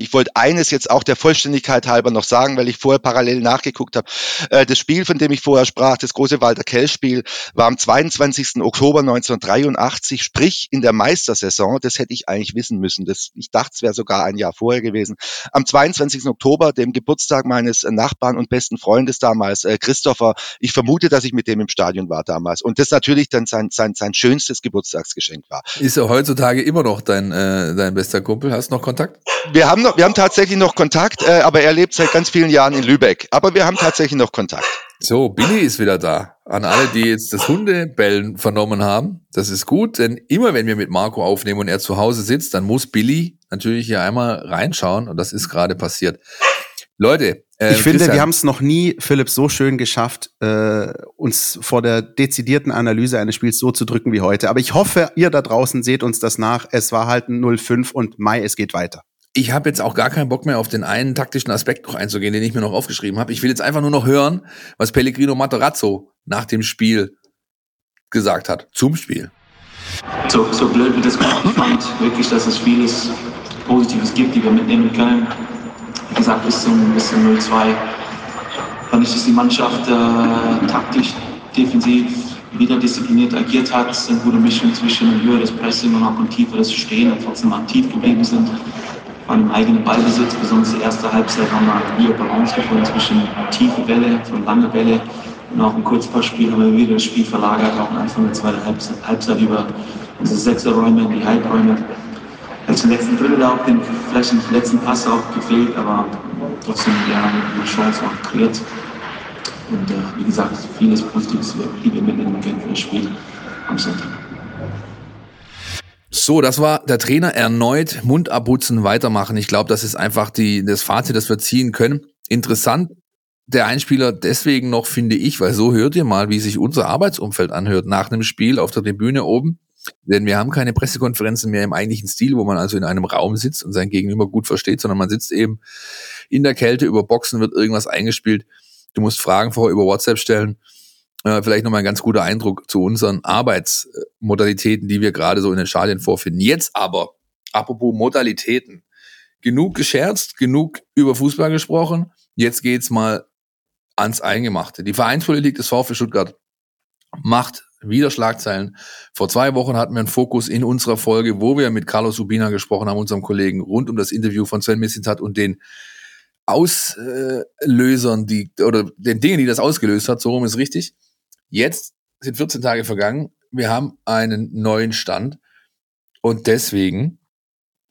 Ich wollte eines jetzt auch der Vollständigkeit halber noch sagen, weil ich vorher parallel nachgeguckt habe. Äh, das Spiel, von dem ich vorher sprach, das große Walter Kell-Spiel, war am 22. Oktober 1983, sprich in der Meistersaison. Das hätte ich eigentlich wissen müssen. Das, ich dachte, es wäre sogar ein Jahr vorher gewesen. Am 22. Oktober, dem Geburtstag meines Nachbarn und besten Freundes damals, äh, Christopher. Ich vermute, dass ich mit dem im Stadion war damals. Und das natürlich dann sein, sein, sein schönstes Geburtstagsgeschenk war. Ist er heutzutage immer noch dein, äh, dein bester Kumpel? Hast du noch Kontakt? Wir haben noch, wir haben tatsächlich noch Kontakt, äh, aber er lebt seit ganz vielen Jahren in Lübeck. Aber wir haben tatsächlich noch Kontakt. So, Billy ist wieder da. An alle, die jetzt das Hundebellen vernommen haben, das ist gut, denn immer wenn wir mit Marco aufnehmen und er zu Hause sitzt, dann muss Billy natürlich hier einmal reinschauen und das ist gerade passiert. Leute, äh, ich finde, wir haben es noch nie, Philipp, so schön geschafft, äh, uns vor der dezidierten Analyse eines Spiels so zu drücken wie heute. Aber ich hoffe, ihr da draußen seht uns das nach. Es war halt ein 0-5 und Mai, es geht weiter ich habe jetzt auch gar keinen Bock mehr auf den einen taktischen Aspekt noch einzugehen, den ich mir noch aufgeschrieben habe. Ich will jetzt einfach nur noch hören, was Pellegrino Materazzo nach dem Spiel gesagt hat. Zum Spiel. So, so blöd wie das gerade fand, wirklich, dass es vieles Positives gibt, die wir mitnehmen können. Wie gesagt, bis zum, bis zum 0-2 fand ich, dass die Mannschaft äh, taktisch, defensiv wieder diszipliniert agiert hat, eine gute Mischung zwischen ein höheres Pressing und auch ein tieferes Stehen und trotzdem aktiv geblieben sind dem eigenen Ballbesitz. Besonders die erste Halbzeit haben wir gute Balance gefunden zwischen tiefe Bälle und lange Bälle. Und auch im Kurzpassspiel haben wir wieder das Spiel verlagert, auch Anfang der zweiten Halbzeit, Halbzeit über unsere Sechserräume in die Halbräume. Als im letzten Drittel auch den, vielleicht den letzten Pass auch gefehlt, aber trotzdem haben eine Chance auch kreiert. Und äh, wie gesagt, vieles Positives, können für das Spiel am Sonntag. So, das war der Trainer erneut Mund abputzen, weitermachen. Ich glaube, das ist einfach die, das Fazit, das wir ziehen können. Interessant, der Einspieler deswegen noch, finde ich, weil so hört ihr mal, wie sich unser Arbeitsumfeld anhört nach einem Spiel auf der Tribüne oben. Denn wir haben keine Pressekonferenzen mehr im eigentlichen Stil, wo man also in einem Raum sitzt und sein Gegenüber gut versteht, sondern man sitzt eben in der Kälte über Boxen, wird irgendwas eingespielt. Du musst Fragen vorher über WhatsApp stellen äh, vielleicht nochmal ein ganz guter Eindruck zu unseren Arbeitsmodalitäten, die wir gerade so in den Stadien vorfinden. Jetzt aber, apropos Modalitäten, genug gescherzt, genug über Fußball gesprochen. Jetzt geht's mal ans Eingemachte. Die Vereinspolitik des VfB Stuttgart macht wieder Schlagzeilen. Vor zwei Wochen hatten wir einen Fokus in unserer Folge, wo wir mit Carlos Ubina gesprochen haben, unserem Kollegen, rund um das Interview von Sven Missintat und den Auslösern, die, oder den Dingen, die das ausgelöst hat, so rum ist richtig. Jetzt sind 14 Tage vergangen. Wir haben einen neuen Stand. Und deswegen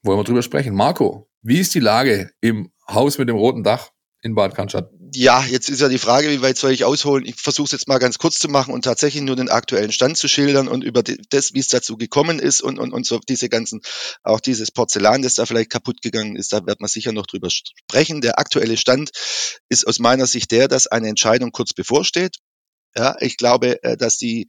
wollen wir drüber sprechen. Marco, wie ist die Lage im Haus mit dem roten Dach in Bad Cannstatt? Ja, jetzt ist ja die Frage, wie weit soll ich ausholen? Ich versuche es jetzt mal ganz kurz zu machen und tatsächlich nur den aktuellen Stand zu schildern und über das, wie es dazu gekommen ist und, und, und so diese ganzen, auch dieses Porzellan, das da vielleicht kaputt gegangen ist, da wird man sicher noch drüber sprechen. Der aktuelle Stand ist aus meiner Sicht der, dass eine Entscheidung kurz bevorsteht. Ja, ich glaube, äh, dass die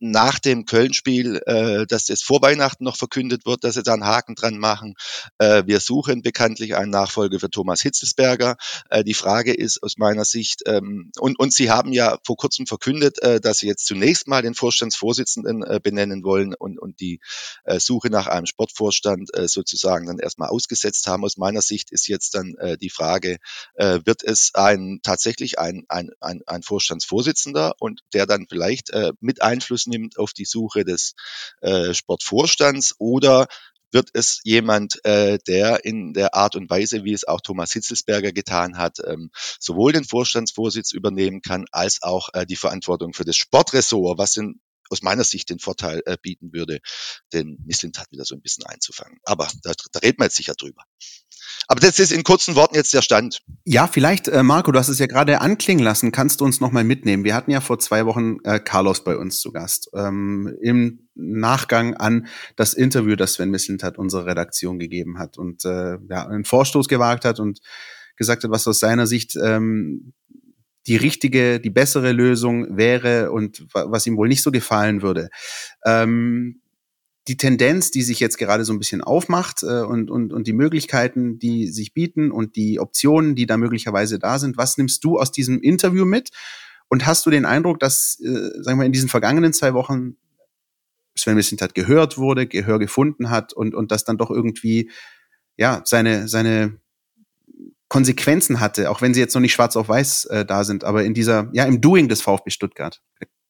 nach dem Köln-Spiel, äh, dass das vor Weihnachten noch verkündet wird, dass sie da einen Haken dran machen. Äh, wir suchen bekanntlich einen Nachfolger für Thomas Hitzelsberger. Äh, die Frage ist aus meiner Sicht, ähm, und, und Sie haben ja vor kurzem verkündet, äh, dass Sie jetzt zunächst mal den Vorstandsvorsitzenden äh, benennen wollen und, und die äh, Suche nach einem Sportvorstand äh, sozusagen dann erstmal ausgesetzt haben. Aus meiner Sicht ist jetzt dann äh, die Frage, äh, wird es ein tatsächlich ein, ein, ein, ein Vorstandsvorsitzender und der dann vielleicht äh, mit Einfluss nimmt auf die Suche des äh, Sportvorstands oder wird es jemand, äh, der in der Art und Weise, wie es auch Thomas Hitzelsberger getan hat, ähm, sowohl den Vorstandsvorsitz übernehmen kann, als auch äh, die Verantwortung für das Sportressort, was in, aus meiner Sicht den Vorteil äh, bieten würde, den Misslintat wieder so ein bisschen einzufangen. Aber da, da reden wir jetzt sicher drüber. Aber das ist in kurzen Worten jetzt der Stand. Ja, vielleicht, äh, Marco, du hast es ja gerade anklingen lassen. Kannst du uns nochmal mitnehmen? Wir hatten ja vor zwei Wochen äh, Carlos bei uns zu Gast. Ähm, Im Nachgang an das Interview, das Sven Mislintat unsere Redaktion gegeben hat und äh, ja, einen Vorstoß gewagt hat und gesagt hat, was aus seiner Sicht ähm, die richtige, die bessere Lösung wäre und was ihm wohl nicht so gefallen würde. Ähm, die Tendenz, die sich jetzt gerade so ein bisschen aufmacht äh, und, und, und die Möglichkeiten, die sich bieten und die Optionen, die da möglicherweise da sind, was nimmst du aus diesem Interview mit? Und hast du den Eindruck, dass, äh, sagen wir, in diesen vergangenen zwei Wochen Sven Mislintat gehört wurde, Gehör gefunden hat und, und das dann doch irgendwie, ja, seine, seine Konsequenzen hatte, auch wenn sie jetzt noch nicht schwarz auf weiß äh, da sind, aber in dieser, ja, im Doing des VfB Stuttgart.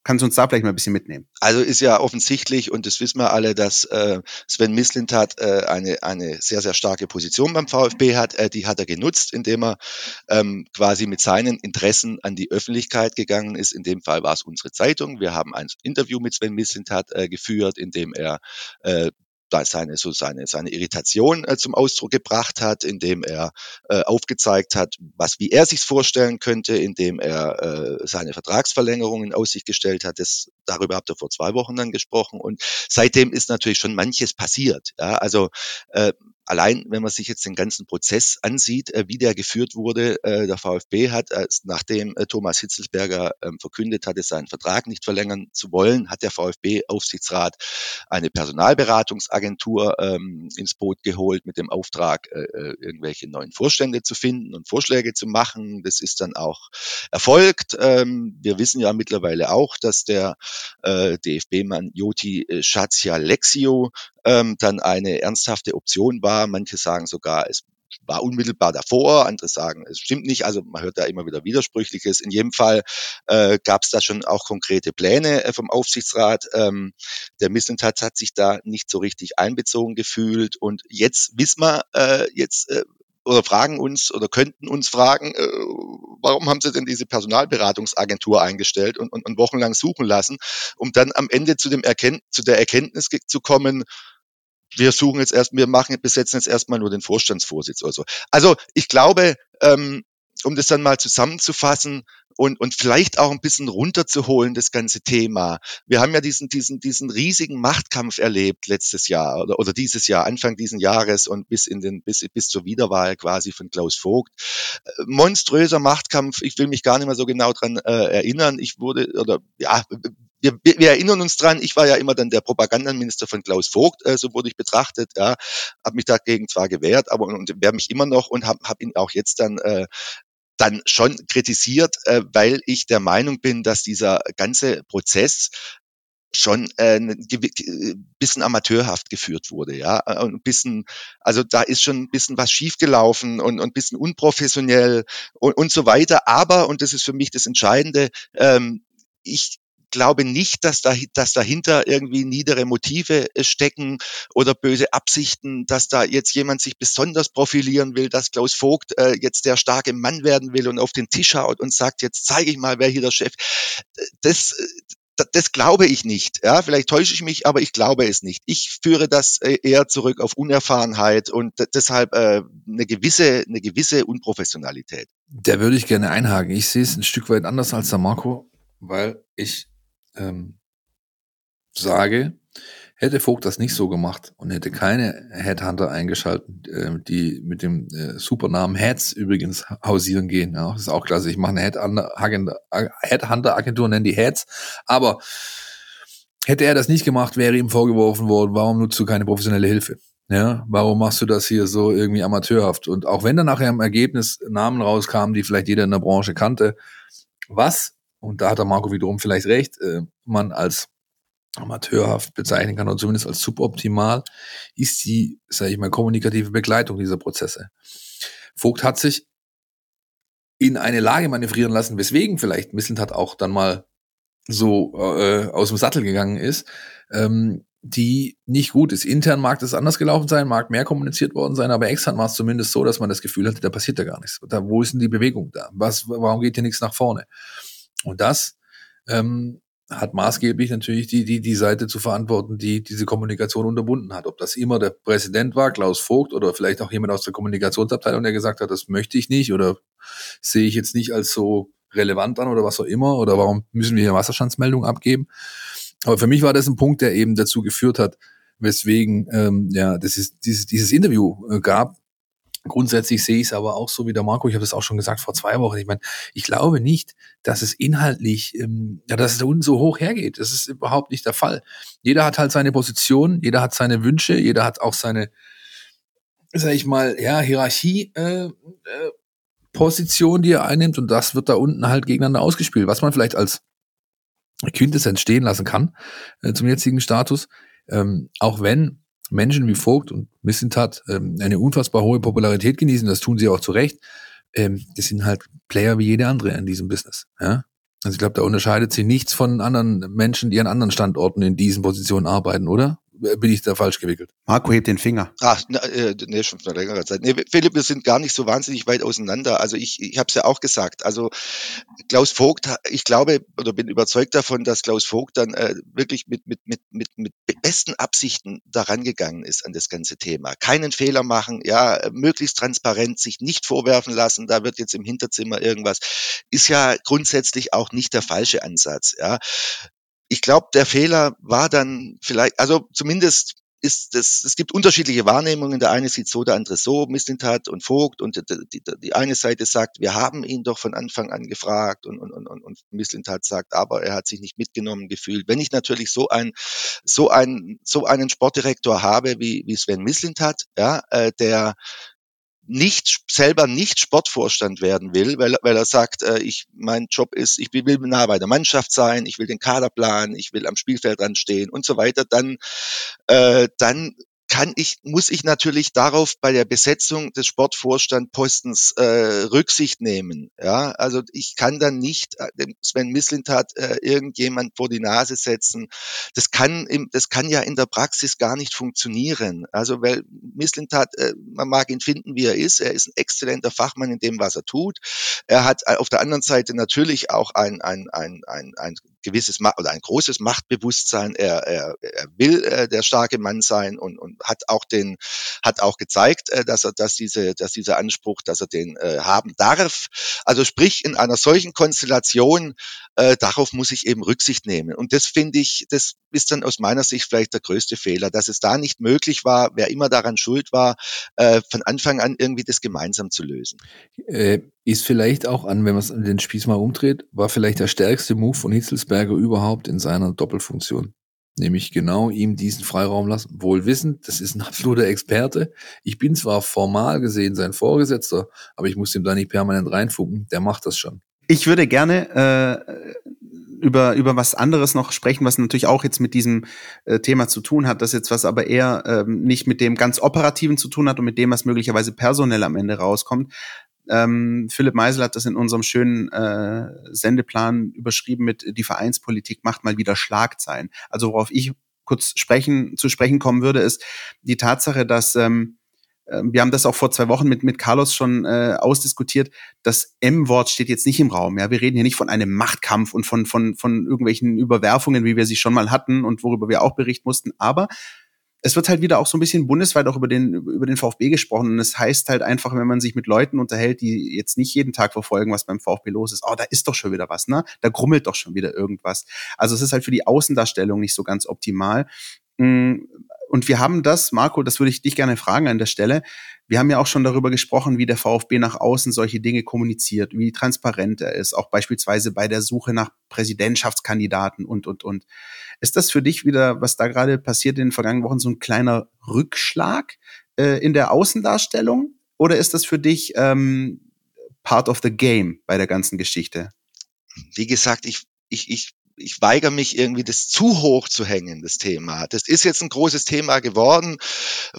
Kannst du uns da vielleicht mal ein bisschen mitnehmen? Also ist ja offensichtlich, und das wissen wir alle, dass äh, Sven Mislintat äh, eine, eine sehr, sehr starke Position beim VfB hat. Äh, die hat er genutzt, indem er ähm, quasi mit seinen Interessen an die Öffentlichkeit gegangen ist. In dem Fall war es unsere Zeitung. Wir haben ein Interview mit Sven Mislintat äh, geführt, in dem er äh, seine, so seine, seine Irritation äh, zum Ausdruck gebracht hat, indem er äh, aufgezeigt hat, was, wie er sich vorstellen könnte, indem er äh, seine Vertragsverlängerung in Aussicht gestellt hat. Das, darüber habt ihr vor zwei Wochen dann gesprochen. Und seitdem ist natürlich schon manches passiert. Ja, also äh, allein, wenn man sich jetzt den ganzen Prozess ansieht, äh, wie der geführt wurde, äh, der VfB hat, äh, nachdem äh, Thomas Hitzelsberger ähm, verkündet hatte, seinen Vertrag nicht verlängern zu wollen, hat der VfB-Aufsichtsrat eine Personalberatungsagentur ähm, ins Boot geholt mit dem Auftrag, äh, irgendwelche neuen Vorstände zu finden und Vorschläge zu machen. Das ist dann auch erfolgt. Ähm, wir wissen ja mittlerweile auch, dass der äh, DFB-Mann Joti Schatzia Lexio ähm, dann eine ernsthafte Option war. Manche sagen sogar, es war unmittelbar davor, andere sagen, es stimmt nicht. Also man hört da immer wieder Widersprüchliches. In jedem Fall äh, gab es da schon auch konkrete Pläne äh, vom Aufsichtsrat. Ähm, der Missentat hat sich da nicht so richtig einbezogen gefühlt. Und jetzt wissen wir, äh, jetzt äh, oder fragen uns oder könnten uns fragen, äh, warum haben sie denn diese Personalberatungsagentur eingestellt und, und, und wochenlang suchen lassen, um dann am Ende zu, dem Erkennt zu der Erkenntnis zu kommen, wir suchen jetzt erst, wir machen, besetzen jetzt erstmal nur den Vorstandsvorsitz oder so. Also ich glaube, ähm, um das dann mal zusammenzufassen und, und vielleicht auch ein bisschen runterzuholen, das ganze Thema. Wir haben ja diesen, diesen, diesen riesigen Machtkampf erlebt letztes Jahr oder, oder dieses Jahr, Anfang diesen Jahres und bis in den, bis, bis zur Wiederwahl quasi von Klaus Vogt. Äh, monströser Machtkampf, ich will mich gar nicht mehr so genau dran äh, erinnern. Ich wurde, oder ja, wir, wir erinnern uns dran, ich war ja immer dann der Propagandaminister von Klaus Vogt, äh, so wurde ich betrachtet, ja, habe mich dagegen zwar gewehrt, aber und wehre mich immer noch und habe hab ihn auch jetzt dann äh, dann schon kritisiert, äh, weil ich der Meinung bin, dass dieser ganze Prozess schon äh, ein äh, bisschen amateurhaft geführt wurde, ja, ein bisschen, also da ist schon ein bisschen was schiefgelaufen und, und ein bisschen unprofessionell und, und so weiter. Aber und das ist für mich das Entscheidende, ähm, ich glaube nicht, dass, da, dass dahinter irgendwie niedere Motive äh, stecken oder böse Absichten, dass da jetzt jemand sich besonders profilieren will, dass Klaus Vogt äh, jetzt der starke Mann werden will und auf den Tisch haut und sagt, jetzt zeige ich mal, wer hier der Chef. Das, das, das glaube ich nicht. Ja, vielleicht täusche ich mich, aber ich glaube es nicht. Ich führe das äh, eher zurück auf Unerfahrenheit und deshalb äh, eine gewisse, eine gewisse Unprofessionalität. Da würde ich gerne einhaken. Ich sehe es ein Stück weit anders als der Marco, weil ich ähm, sage, hätte Vogt das nicht so gemacht und hätte keine Headhunter eingeschaltet, äh, die mit dem äh, Supernamen Heads übrigens hausieren gehen. Ja, das ist auch klasse. Ich mache eine Headhunter-Agentur, nenne die Heads. Aber hätte er das nicht gemacht, wäre ihm vorgeworfen worden, warum nutzt du keine professionelle Hilfe? Ja, warum machst du das hier so irgendwie amateurhaft? Und auch wenn dann nachher im Ergebnis Namen rauskamen, die vielleicht jeder in der Branche kannte, was, und da hat der Marco wiederum vielleicht recht, äh, man als amateurhaft bezeichnen kann oder zumindest als suboptimal, ist die, sage ich mal, kommunikative Begleitung dieser Prozesse. Vogt hat sich in eine Lage manövrieren lassen, weswegen vielleicht Misseltat auch dann mal so äh, aus dem Sattel gegangen ist, ähm, die nicht gut ist. Intern mag das anders gelaufen sein, mag mehr kommuniziert worden sein, aber extern war es zumindest so, dass man das Gefühl hatte, da passiert ja gar nichts. Da, wo ist denn die Bewegung da? Was, warum geht hier nichts nach vorne? Und das ähm, hat maßgeblich natürlich die, die, die Seite zu verantworten, die diese Kommunikation unterbunden hat. Ob das immer der Präsident war, Klaus Vogt, oder vielleicht auch jemand aus der Kommunikationsabteilung, der gesagt hat, das möchte ich nicht oder sehe ich jetzt nicht als so relevant an oder was auch immer, oder warum müssen wir hier Wasserstandsmeldungen abgeben? Aber für mich war das ein Punkt, der eben dazu geführt hat, weswegen ähm, ja das ist, dieses, dieses Interview äh, gab. Grundsätzlich sehe ich es aber auch so wie der Marco, ich habe das auch schon gesagt vor zwei Wochen. Ich meine, ich glaube nicht, dass es inhaltlich, ähm, ja, dass es da unten so hoch hergeht. Das ist überhaupt nicht der Fall. Jeder hat halt seine Position, jeder hat seine Wünsche, jeder hat auch seine, sag ich mal, ja, Hierarchie. Äh, äh, Position, die er einnimmt, und das wird da unten halt gegeneinander ausgespielt. Was man vielleicht als Quintessenz stehen lassen kann äh, zum jetzigen Status. Ähm, auch wenn Menschen wie Vogt und Missentat ähm, eine unfassbar hohe Popularität genießen, das tun sie auch zu Recht, ähm, das sind halt Player wie jede andere in diesem Business. Ja? Also ich glaube, da unterscheidet sie nichts von anderen Menschen, die an anderen Standorten in diesen Positionen arbeiten, oder? Bin ich da falsch gewickelt. Marco hebt den Finger. Ach, äh, nee, schon vor längerer Zeit. Nee, Philipp, wir sind gar nicht so wahnsinnig weit auseinander. Also ich, ich habe es ja auch gesagt. Also Klaus Vogt, ich glaube oder bin überzeugt davon, dass Klaus Vogt dann äh, wirklich mit, mit, mit, mit, mit besten Absichten daran gegangen ist an das ganze Thema. Keinen Fehler machen, ja, möglichst transparent, sich nicht vorwerfen lassen, da wird jetzt im Hinterzimmer irgendwas, ist ja grundsätzlich auch nicht der falsche Ansatz. Ja ich glaube, der Fehler war dann vielleicht, also zumindest ist das, es gibt unterschiedliche Wahrnehmungen. Der eine sieht so, der andere so, Mislintat und Vogt. Und die, die, die eine Seite sagt, wir haben ihn doch von Anfang an gefragt. Und, und, und, und Mislintat sagt, aber er hat sich nicht mitgenommen gefühlt. Wenn ich natürlich so ein, so ein, so einen Sportdirektor habe wie, wie Sven Mislintat, ja, äh, der nicht selber nicht Sportvorstand werden will, weil, weil er sagt, äh, ich mein Job ist, ich will nah bei der Mannschaft sein, ich will den Kader planen, ich will am Spielfeld dran stehen und so weiter, dann äh, dann kann ich, muss ich natürlich darauf bei der Besetzung des Sportvorstandpostens äh, Rücksicht nehmen. Ja, also ich kann dann nicht äh, Sven Mislintat äh, irgendjemand vor die Nase setzen. Das kann, im, das kann ja in der Praxis gar nicht funktionieren. Also weil Mislintat, äh, man mag ihn finden, wie er ist. Er ist ein exzellenter Fachmann in dem, was er tut. Er hat äh, auf der anderen Seite natürlich auch ein, ein, ein, ein, ein gewisses oder ein großes Machtbewusstsein. Er, er, er will äh, der starke Mann sein und, und hat auch den hat auch gezeigt, äh, dass er dass diese dass dieser Anspruch, dass er den äh, haben darf. Also sprich in einer solchen Konstellation äh, darauf muss ich eben Rücksicht nehmen. Und das finde ich, das ist dann aus meiner Sicht vielleicht der größte Fehler, dass es da nicht möglich war, wer immer daran schuld war, äh, von Anfang an irgendwie das gemeinsam zu lösen. Äh, ist vielleicht auch an, wenn man den Spieß mal umdreht, war vielleicht der stärkste Move von Hitzelsberger überhaupt in seiner Doppelfunktion. Nämlich genau ihm diesen Freiraum lassen. Wohl wissend, das ist ein absoluter Experte. Ich bin zwar formal gesehen sein Vorgesetzter, aber ich muss ihm da nicht permanent reinfunken. Der macht das schon. Ich würde gerne äh, über, über was anderes noch sprechen, was natürlich auch jetzt mit diesem äh, Thema zu tun hat, das jetzt was aber eher ähm, nicht mit dem ganz Operativen zu tun hat und mit dem, was möglicherweise personell am Ende rauskommt. Ähm, Philipp Meisel hat das in unserem schönen äh, Sendeplan überschrieben mit die Vereinspolitik macht mal wieder Schlagzeilen. Also worauf ich kurz sprechen, zu sprechen kommen würde, ist die Tatsache, dass ähm, ähm, wir haben das auch vor zwei Wochen mit, mit Carlos schon äh, ausdiskutiert. Das M-Wort steht jetzt nicht im Raum. Ja, wir reden hier nicht von einem Machtkampf und von, von, von irgendwelchen Überwerfungen, wie wir sie schon mal hatten und worüber wir auch berichten mussten. Aber es wird halt wieder auch so ein bisschen bundesweit auch über den, über den VfB gesprochen. Und es heißt halt einfach, wenn man sich mit Leuten unterhält, die jetzt nicht jeden Tag verfolgen, was beim VfB los ist, oh, da ist doch schon wieder was, ne? Da grummelt doch schon wieder irgendwas. Also es ist halt für die Außendarstellung nicht so ganz optimal. Und wir haben das, Marco, das würde ich dich gerne fragen an der Stelle. Wir haben ja auch schon darüber gesprochen, wie der VfB nach außen solche Dinge kommuniziert, wie transparent er ist, auch beispielsweise bei der Suche nach Präsidentschaftskandidaten und, und, und. Ist das für dich wieder, was da gerade passiert in den vergangenen Wochen, so ein kleiner Rückschlag äh, in der Außendarstellung? Oder ist das für dich ähm, part of the game bei der ganzen Geschichte? Wie gesagt, ich, ich, ich ich weigere mich irgendwie, das zu hoch zu hängen, das Thema. Das ist jetzt ein großes Thema geworden,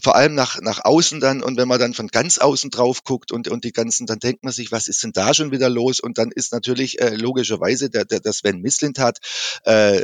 vor allem nach, nach außen dann. Und wenn man dann von ganz außen drauf guckt und, und die ganzen, dann denkt man sich, was ist denn da schon wieder los? Und dann ist natürlich äh, logischerweise der, der, der Sven Mislint hat, äh,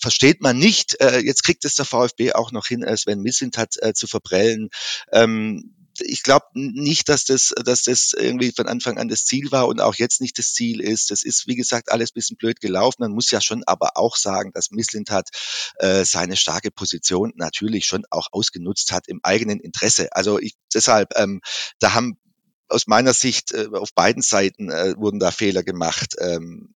versteht man nicht, äh, jetzt kriegt es der VfB auch noch hin, äh, Sven Mislint hat äh, zu verprellen. Ähm, ich glaube nicht, dass das, dass das irgendwie von Anfang an das Ziel war und auch jetzt nicht das Ziel ist. Das ist, wie gesagt, alles bisschen blöd gelaufen. Man muss ja schon aber auch sagen, dass Misslind hat äh, seine starke Position natürlich schon auch ausgenutzt hat im eigenen Interesse. Also ich, deshalb, ähm, da haben aus meiner Sicht äh, auf beiden Seiten äh, wurden da Fehler gemacht. Ähm,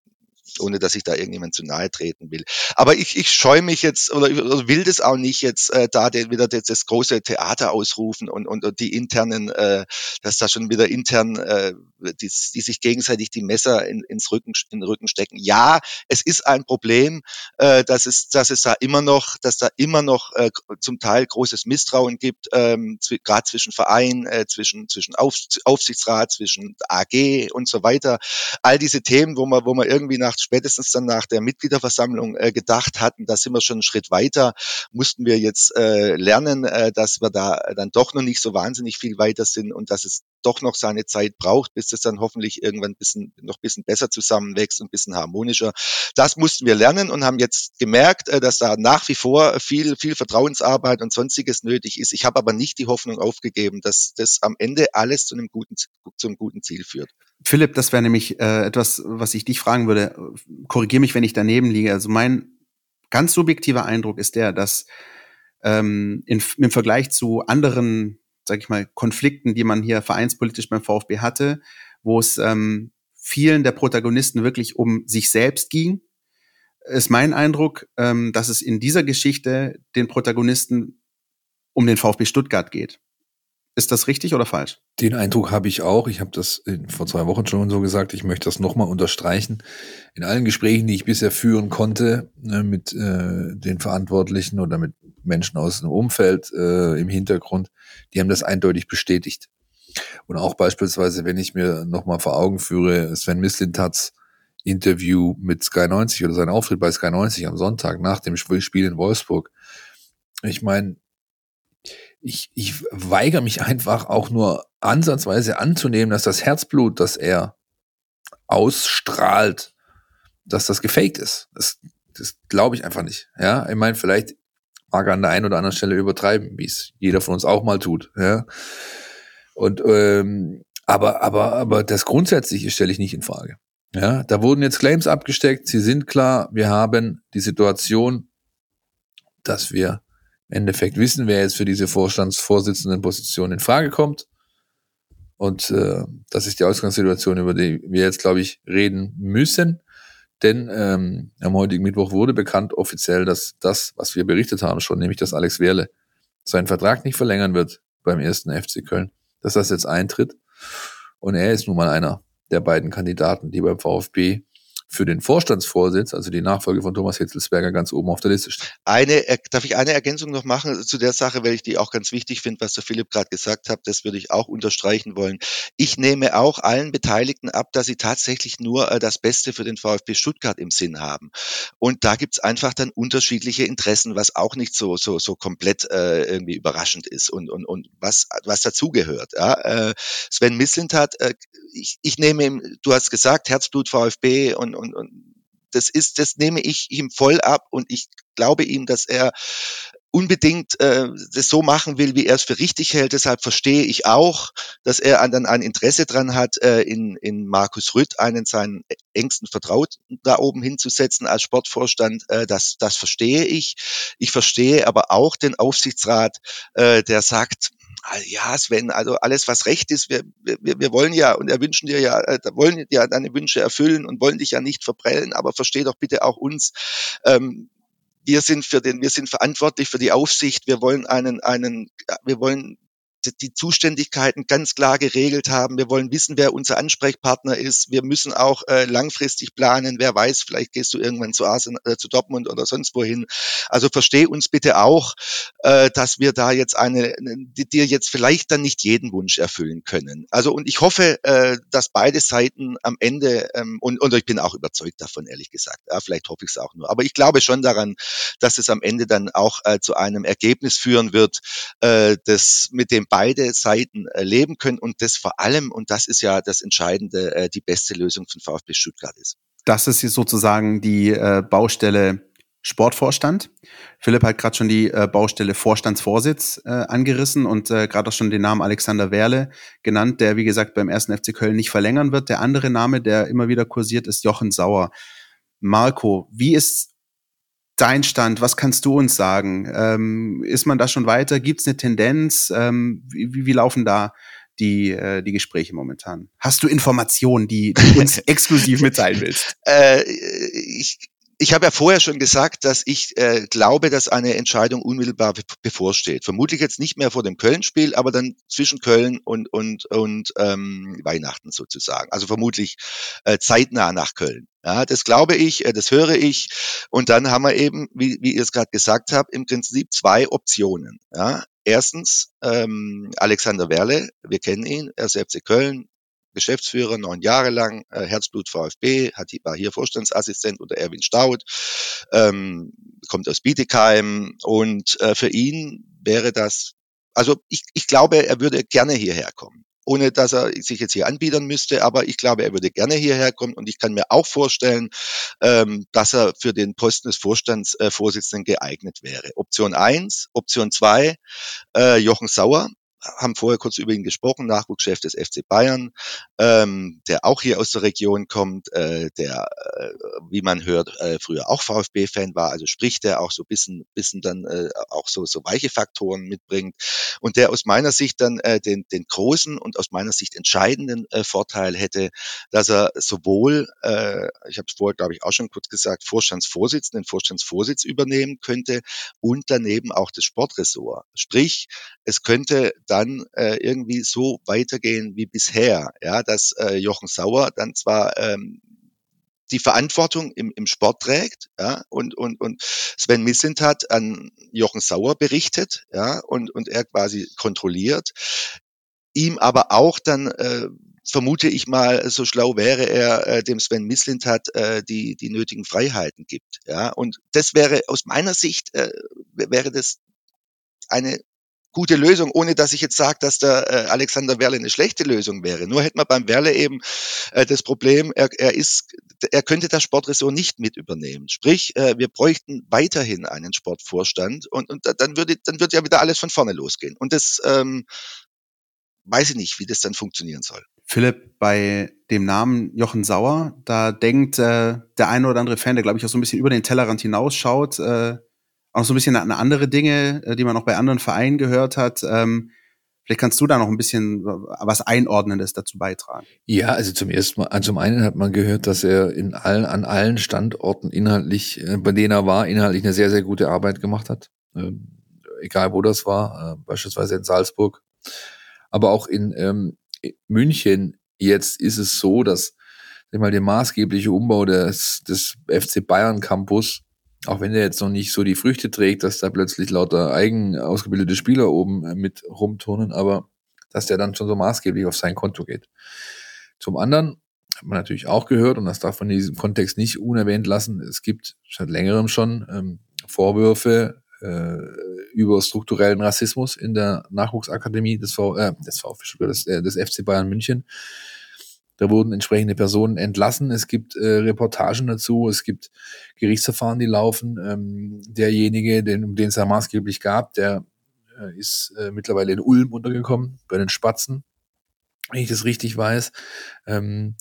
ohne dass ich da irgendjemand zu nahe treten will. Aber ich, ich scheue mich jetzt oder, will das auch nicht jetzt äh, da den, wieder das, das große Theater ausrufen und, und, und die internen, äh, dass da schon wieder intern, äh, die, die sich gegenseitig die Messer in, ins Rücken, in den Rücken stecken. Ja, es ist ein Problem, äh, dass es, dass es da immer noch, dass da immer noch äh, zum Teil großes Misstrauen gibt, ähm, gerade zwischen Verein, äh, zwischen zwischen Auf, Aufsichtsrat, zwischen AG und so weiter. All diese Themen, wo man wo man irgendwie nach spätestens dann nach der Mitgliederversammlung äh, gedacht hatten, da sind wir schon einen Schritt weiter, mussten wir jetzt äh, lernen, äh, dass wir da dann doch noch nicht so wahnsinnig viel weiter sind und dass es doch noch seine Zeit braucht, bis das dann hoffentlich irgendwann ein bisschen, noch ein bisschen besser zusammenwächst und ein bisschen harmonischer. Das mussten wir lernen und haben jetzt gemerkt, äh, dass da nach wie vor viel, viel Vertrauensarbeit und sonstiges nötig ist. Ich habe aber nicht die Hoffnung aufgegeben, dass das am Ende alles zu einem guten, zu einem guten Ziel führt. Philipp, das wäre nämlich äh, etwas, was ich dich fragen würde. Korrigiere mich, wenn ich daneben liege. Also mein ganz subjektiver Eindruck ist der, dass ähm, in, im Vergleich zu anderen, sag ich mal, Konflikten, die man hier vereinspolitisch beim VfB hatte, wo es ähm, vielen der Protagonisten wirklich um sich selbst ging, ist mein Eindruck, ähm, dass es in dieser Geschichte den Protagonisten um den VfB Stuttgart geht. Ist das richtig oder falsch? Den Eindruck habe ich auch. Ich habe das vor zwei Wochen schon so gesagt. Ich möchte das nochmal unterstreichen. In allen Gesprächen, die ich bisher führen konnte ne, mit äh, den Verantwortlichen oder mit Menschen aus dem Umfeld äh, im Hintergrund, die haben das eindeutig bestätigt. Und auch beispielsweise, wenn ich mir nochmal vor Augen führe, Sven Mislintats Interview mit Sky 90 oder sein Auftritt bei Sky 90 am Sonntag nach dem Spiel in Wolfsburg. Ich meine, ich, ich weigere mich einfach auch nur ansatzweise anzunehmen, dass das Herzblut, das er ausstrahlt, dass das gefaked ist. Das, das glaube ich einfach nicht. Ja, ich meine, vielleicht mag er an der einen oder anderen Stelle übertreiben, wie es jeder von uns auch mal tut. Ja, und ähm, aber aber aber das Grundsätzliche stelle ich nicht in Frage. Ja, da wurden jetzt Claims abgesteckt. Sie sind klar. Wir haben die Situation, dass wir im Endeffekt wissen, wer jetzt für diese Vorstandsvorsitzendenposition in Frage kommt. Und äh, das ist die Ausgangssituation, über die wir jetzt, glaube ich, reden müssen. Denn ähm, am heutigen Mittwoch wurde bekannt offiziell, dass das, was wir berichtet haben schon, nämlich dass Alex Werle seinen Vertrag nicht verlängern wird beim ersten FC Köln, dass das jetzt eintritt. Und er ist nun mal einer der beiden Kandidaten, die beim VfB für den Vorstandsvorsitz, also die Nachfolge von Thomas Hitzelsberger, ganz oben auf der Liste steht. Eine, darf ich eine Ergänzung noch machen zu der Sache, weil ich die auch ganz wichtig finde, was der Philipp gerade gesagt hat, das würde ich auch unterstreichen wollen. Ich nehme auch allen Beteiligten ab, dass sie tatsächlich nur äh, das Beste für den VfB Stuttgart im Sinn haben. Und da gibt's einfach dann unterschiedliche Interessen, was auch nicht so, so, so komplett äh, irgendwie überraschend ist und, und, und was, was dazugehört. Ja? Äh, Sven Mislintat, äh, ich, ich nehme ihm, du hast gesagt, Herzblut VfB und, und, und das ist, das nehme ich ihm voll ab und ich glaube ihm, dass er unbedingt äh, das so machen will, wie er es für richtig hält. Deshalb verstehe ich auch, dass er dann ein Interesse dran hat, äh, in, in Markus Rütt einen seinen engsten Vertrauten da oben hinzusetzen als Sportvorstand. Äh, das, das verstehe ich. Ich verstehe aber auch den Aufsichtsrat, äh, der sagt, ja, Sven, also alles, was recht ist, wir, wir, wir wollen ja und er wünschen dir ja, äh, wollen ja deine Wünsche erfüllen und wollen dich ja nicht verprellen, aber versteh doch bitte auch uns. Ähm, wir sind für den, wir sind verantwortlich für die Aufsicht. Wir wollen einen, einen, wir wollen die Zuständigkeiten ganz klar geregelt haben. Wir wollen wissen, wer unser Ansprechpartner ist. Wir müssen auch äh, langfristig planen. Wer weiß, vielleicht gehst du irgendwann zu Arsenal, äh, zu Dortmund oder sonst wohin. Also versteh uns bitte auch, äh, dass wir da jetzt eine, die dir jetzt vielleicht dann nicht jeden Wunsch erfüllen können. Also und ich hoffe, äh, dass beide Seiten am Ende ähm, und, und ich bin auch überzeugt davon, ehrlich gesagt. Ja, vielleicht hoffe ich es auch nur. Aber ich glaube schon daran, dass es am Ende dann auch äh, zu einem Ergebnis führen wird, äh, das mit dem beide Seiten äh, leben können und das vor allem, und das ist ja das Entscheidende, äh, die beste Lösung von VfB Stuttgart ist. Das ist jetzt sozusagen die äh, Baustelle Sportvorstand. Philipp hat gerade schon die äh, Baustelle Vorstandsvorsitz äh, angerissen und äh, gerade auch schon den Namen Alexander Werle genannt, der wie gesagt beim ersten FC Köln nicht verlängern wird. Der andere Name, der immer wieder kursiert, ist Jochen Sauer. Marco, wie ist dein Stand? Was kannst du uns sagen? Ähm, ist man da schon weiter? Gibt es eine Tendenz? Ähm, wie, wie laufen da die, äh, die Gespräche momentan? Hast du Informationen, die du uns <laughs> exklusiv mitteilen willst? Äh, ich ich habe ja vorher schon gesagt, dass ich äh, glaube, dass eine Entscheidung unmittelbar bevorsteht. Vermutlich jetzt nicht mehr vor dem Köln-Spiel, aber dann zwischen Köln und, und, und ähm, Weihnachten sozusagen. Also vermutlich äh, zeitnah nach Köln. Ja, das glaube ich, äh, das höre ich. Und dann haben wir eben, wie, wie ihr es gerade gesagt habt, im Prinzip zwei Optionen. Ja. Erstens ähm, Alexander Werle, wir kennen ihn, er ist FC Köln, Geschäftsführer, neun Jahre lang, äh, Herzblut VfB, hat, war hier Vorstandsassistent unter Erwin Staud, ähm, kommt aus Bietigheim und äh, für ihn wäre das, also ich, ich glaube, er würde gerne hierher kommen ohne dass er sich jetzt hier anbiedern müsste. Aber ich glaube, er würde gerne hierher kommen und ich kann mir auch vorstellen, ähm, dass er für den Posten des Vorstandsvorsitzenden geeignet wäre. Option eins, Option zwei, äh, Jochen Sauer haben vorher kurz über ihn gesprochen, Nachwuchschef des FC Bayern, ähm, der auch hier aus der Region kommt, äh, der, äh, wie man hört, äh, früher auch VfB-Fan war, also spricht der auch so bisschen, bisschen dann äh, auch so, so weiche Faktoren mitbringt und der aus meiner Sicht dann äh, den, den großen und aus meiner Sicht entscheidenden äh, Vorteil hätte, dass er sowohl, äh, ich habe es vorher, glaube ich, auch schon kurz gesagt, Vorstandsvorsitzenden, Vorstandsvorsitz übernehmen könnte und daneben auch das Sportressort. Sprich, es könnte dann äh, irgendwie so weitergehen wie bisher, ja, dass äh, Jochen Sauer dann zwar ähm, die Verantwortung im, im Sport trägt, ja, und, und, und Sven Mislintat an Jochen Sauer berichtet, ja, und, und er quasi kontrolliert, ihm aber auch dann äh, vermute ich mal, so schlau wäre er, äh, dem Sven Mislintat äh, die, die nötigen Freiheiten gibt. Ja, und das wäre aus meiner Sicht, äh, wäre das eine gute Lösung, ohne dass ich jetzt sage, dass der äh, Alexander Werle eine schlechte Lösung wäre. Nur hätte man beim Werle eben äh, das Problem, er, er ist, er könnte das Sportressort nicht mit übernehmen. Sprich, äh, wir bräuchten weiterhin einen Sportvorstand und, und dann würde dann wird ja wieder alles von vorne losgehen. Und das ähm, weiß ich nicht, wie das dann funktionieren soll. Philipp, bei dem Namen Jochen Sauer, da denkt äh, der eine oder andere Fan, der glaube ich auch so ein bisschen über den Tellerrand hinausschaut, äh, auch so ein bisschen an andere Dinge, äh, die man auch bei anderen Vereinen gehört hat. Ähm, vielleicht kannst du da noch ein bisschen was Einordnendes dazu beitragen. Ja, also zum ersten Mal, zum einen hat man gehört, dass er in allen, an allen Standorten inhaltlich, äh, bei denen er war, inhaltlich eine sehr, sehr gute Arbeit gemacht hat. Ähm, egal wo das war, äh, beispielsweise in Salzburg. Aber auch in ähm, München jetzt ist es so, dass mal, der maßgebliche Umbau des, des FC Bayern Campus auch wenn er jetzt noch nicht so die Früchte trägt, dass da plötzlich lauter eigen ausgebildete Spieler oben äh, mit rumturnen, aber dass der dann schon so maßgeblich auf sein Konto geht. Zum anderen hat man natürlich auch gehört, und das darf man in diesem Kontext nicht unerwähnt lassen, es gibt seit längerem schon ähm, Vorwürfe äh, über strukturellen Rassismus in der Nachwuchsakademie des, v, äh, des VfB, des, äh, des FC Bayern München. Da wurden entsprechende Personen entlassen. Es gibt äh, Reportagen dazu. Es gibt Gerichtsverfahren, die laufen. Ähm, derjenige, den, um den es ja maßgeblich gab, der äh, ist äh, mittlerweile in Ulm untergekommen, bei den Spatzen, wenn ich das richtig weiß. Ähm,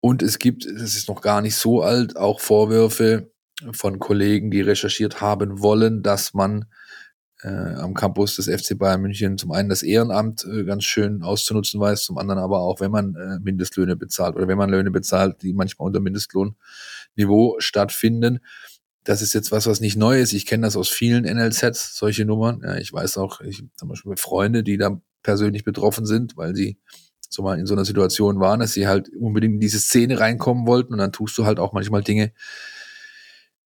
und es gibt, das ist noch gar nicht so alt, auch Vorwürfe von Kollegen, die recherchiert haben wollen, dass man äh, am Campus des FC Bayern München zum einen das Ehrenamt äh, ganz schön auszunutzen weiß, zum anderen aber auch, wenn man äh, Mindestlöhne bezahlt oder wenn man Löhne bezahlt, die manchmal unter Mindestlohnniveau stattfinden. das ist jetzt was, was nicht neu ist. Ich kenne das aus vielen NLZs, solche Nummern. Ja, ich weiß auch, ich habe zum Beispiel Freunde, die da persönlich betroffen sind, weil sie so mal in so einer Situation waren, dass sie halt unbedingt in diese Szene reinkommen wollten und dann tust du halt auch manchmal Dinge,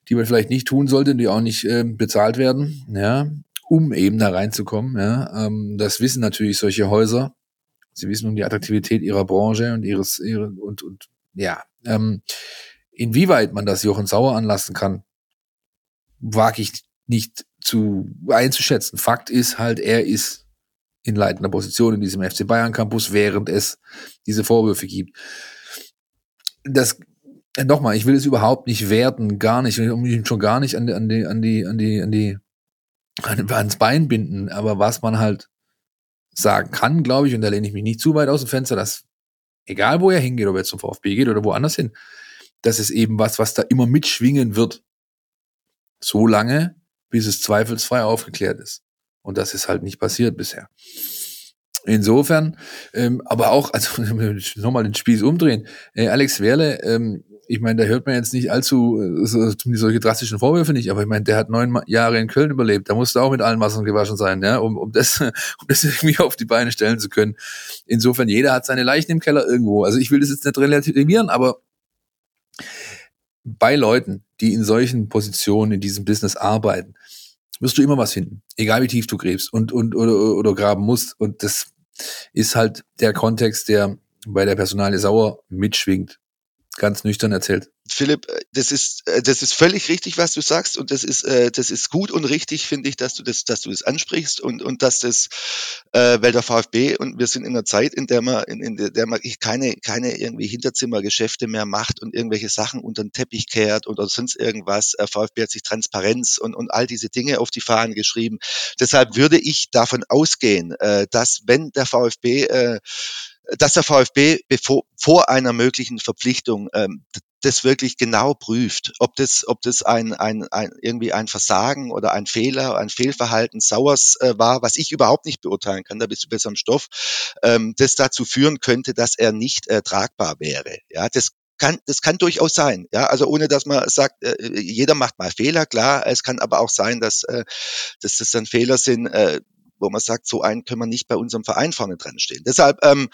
die man vielleicht nicht tun sollte, die auch nicht äh, bezahlt werden, ja, um eben da reinzukommen. Ja. Ähm, das wissen natürlich solche Häuser. Sie wissen um die Attraktivität ihrer Branche und ihres ihre, und und ja, ähm, inwieweit man das Jochen Sauer anlassen kann, wage ich nicht zu einzuschätzen. Fakt ist halt, er ist in leitender Position in diesem FC Bayern Campus, während es diese Vorwürfe gibt. Das nochmal, ich will es überhaupt nicht werten, gar nicht, und schon gar nicht an die, an die, an die, an die, an die, ans Bein binden. Aber was man halt sagen kann, glaube ich, und da lehne ich mich nicht zu weit aus dem Fenster, dass egal wo er hingeht, ob er zum VfB geht oder woanders hin, das ist eben was, was da immer mitschwingen wird. So lange, bis es zweifelsfrei aufgeklärt ist. Und das ist halt nicht passiert bisher. Insofern, ähm, aber auch, also <laughs> nochmal den Spieß umdrehen. Äh, Alex Werle, ähm, ich meine, da hört man jetzt nicht allzu äh, so, solche drastischen Vorwürfe nicht, aber ich meine, der hat neun Jahre in Köln überlebt. Da musste auch mit allen Wassern gewaschen sein, ja, um, um, das, <laughs> um das irgendwie auf die Beine stellen zu können. Insofern, jeder hat seine Leichen im Keller irgendwo. Also ich will das jetzt nicht relativieren, aber bei Leuten, die in solchen Positionen in diesem Business arbeiten, wirst du immer was finden, egal wie tief du gräbst und, und oder, oder graben musst. Und das ist halt der Kontext, der bei der Personalie Sauer mitschwingt. Ganz nüchtern erzählt. Philipp, äh, das ist, äh, das ist völlig richtig, was du sagst, und das ist, äh, das ist gut und richtig, finde ich, dass du das, dass du das ansprichst und, und dass das, äh, weil der VfB und wir sind in einer Zeit, in der man, in, in der man keine, keine irgendwie Hinterzimmergeschäfte mehr macht und irgendwelche Sachen unter den Teppich kehrt oder sonst irgendwas. VfB hat sich Transparenz und, und all diese Dinge auf die Fahnen geschrieben. Deshalb würde ich davon ausgehen, äh, dass wenn der VfB äh, dass der VfB bevor, vor einer möglichen Verpflichtung ähm, das wirklich genau prüft, ob das, ob das ein, ein, ein irgendwie ein Versagen oder ein Fehler, ein Fehlverhalten Sauers äh, war, was ich überhaupt nicht beurteilen kann, da bist du besser am Stoff, ähm, das dazu führen könnte, dass er nicht äh, tragbar wäre. Ja, das kann, das kann durchaus sein. Ja, also ohne dass man sagt, äh, jeder macht mal Fehler, klar. Es kann aber auch sein, dass, äh, dass das dann Fehler sind, äh, wo man sagt, so einen können wir nicht bei unserem Verein vorne dran stehen. Deshalb ähm,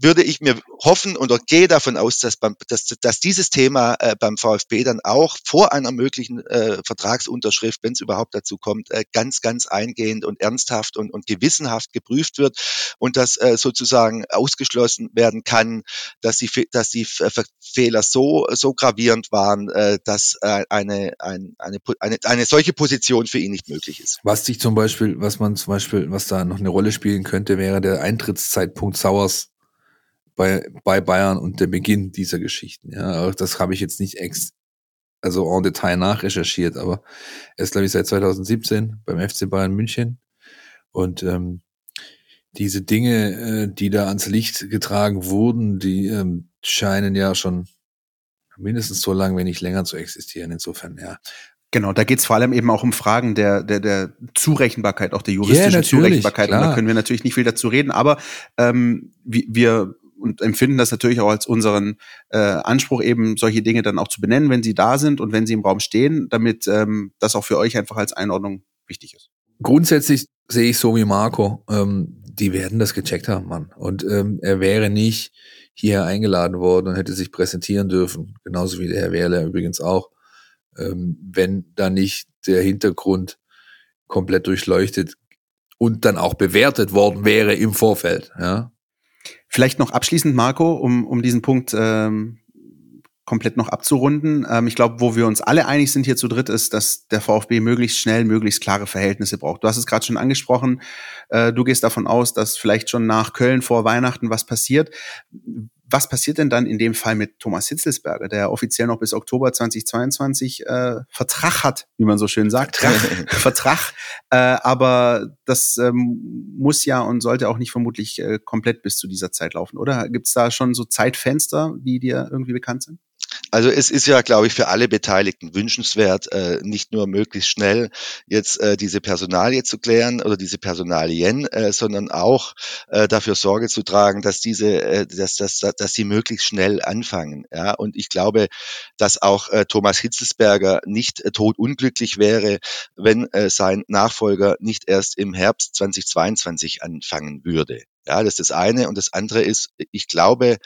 würde ich mir hoffen und gehe davon aus, dass, beim, dass, dass dieses Thema äh, beim VfB dann auch vor einer möglichen äh, Vertragsunterschrift, wenn es überhaupt dazu kommt, äh, ganz, ganz eingehend und ernsthaft und, und gewissenhaft geprüft wird und dass äh, sozusagen ausgeschlossen werden kann, dass die, dass die Fehler so, so gravierend waren, äh, dass äh, eine, ein, eine, eine, eine solche Position für ihn nicht möglich ist. Was sich zum Beispiel, was man zum Beispiel, was da noch eine Rolle spielen könnte, wäre der Eintrittszeitpunkt Sauers bei, bei Bayern und der Beginn dieser Geschichten. Ja, auch das habe ich jetzt nicht ex, also en Detail nachrecherchiert, aber er ist, glaube ich, seit 2017 beim FC Bayern München. Und ähm, diese Dinge, äh, die da ans Licht getragen wurden, die ähm, scheinen ja schon mindestens so lang, wenn nicht länger zu existieren. Insofern, ja. Genau, da geht es vor allem eben auch um Fragen der, der, der Zurechenbarkeit, auch der juristischen yeah, Zurechenbarkeit. Klar. Und da können wir natürlich nicht viel dazu reden, aber ähm, wir und empfinden das natürlich auch als unseren äh, Anspruch, eben solche Dinge dann auch zu benennen, wenn sie da sind und wenn sie im Raum stehen, damit ähm, das auch für euch einfach als Einordnung wichtig ist. Grundsätzlich sehe ich so wie Marco, ähm, die werden das gecheckt haben, Mann. Und ähm, er wäre nicht hier eingeladen worden und hätte sich präsentieren dürfen, genauso wie der Herr Wehrle übrigens auch, ähm, wenn da nicht der Hintergrund komplett durchleuchtet und dann auch bewertet worden wäre im Vorfeld. Ja, Vielleicht noch abschließend, Marco, um, um diesen Punkt ähm, komplett noch abzurunden. Ähm, ich glaube, wo wir uns alle einig sind hier zu dritt, ist, dass der VfB möglichst schnell, möglichst klare Verhältnisse braucht. Du hast es gerade schon angesprochen. Äh, du gehst davon aus, dass vielleicht schon nach Köln vor Weihnachten was passiert was passiert denn dann in dem Fall mit Thomas Hitzelsberger, der offiziell noch bis Oktober 2022 äh, Vertrag hat, wie man so schön sagt. Vertrag. <laughs> Vertrag. Äh, aber das ähm, muss ja und sollte auch nicht vermutlich äh, komplett bis zu dieser Zeit laufen, oder? Gibt es da schon so Zeitfenster, die dir irgendwie bekannt sind? Also es ist ja, glaube ich, für alle Beteiligten wünschenswert, äh, nicht nur möglichst schnell jetzt äh, diese Personalie zu klären oder diese Personalien, äh, sondern auch äh, dafür Sorge zu tragen, dass diese, äh, dass, dass, dass sie möglichst schnell anfangen. Ja, und ich glaube, dass auch äh, Thomas Hitzelsberger nicht äh, totunglücklich wäre, wenn äh, sein Nachfolger nicht erst im Herbst 2022 anfangen würde. Ja, das ist das eine. Und das andere ist, ich glaube,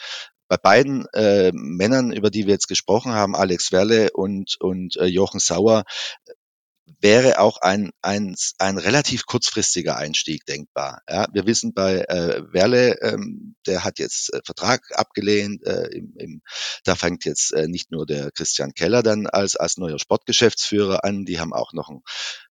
bei beiden äh, Männern, über die wir jetzt gesprochen haben, Alex Werle und, und äh, Jochen Sauer, wäre auch ein, ein, ein relativ kurzfristiger Einstieg denkbar. Ja, wir wissen bei äh, Werle, ähm, der hat jetzt äh, Vertrag abgelehnt. Äh, im, im, da fängt jetzt äh, nicht nur der Christian Keller dann als, als neuer Sportgeschäftsführer an, die haben auch noch einen,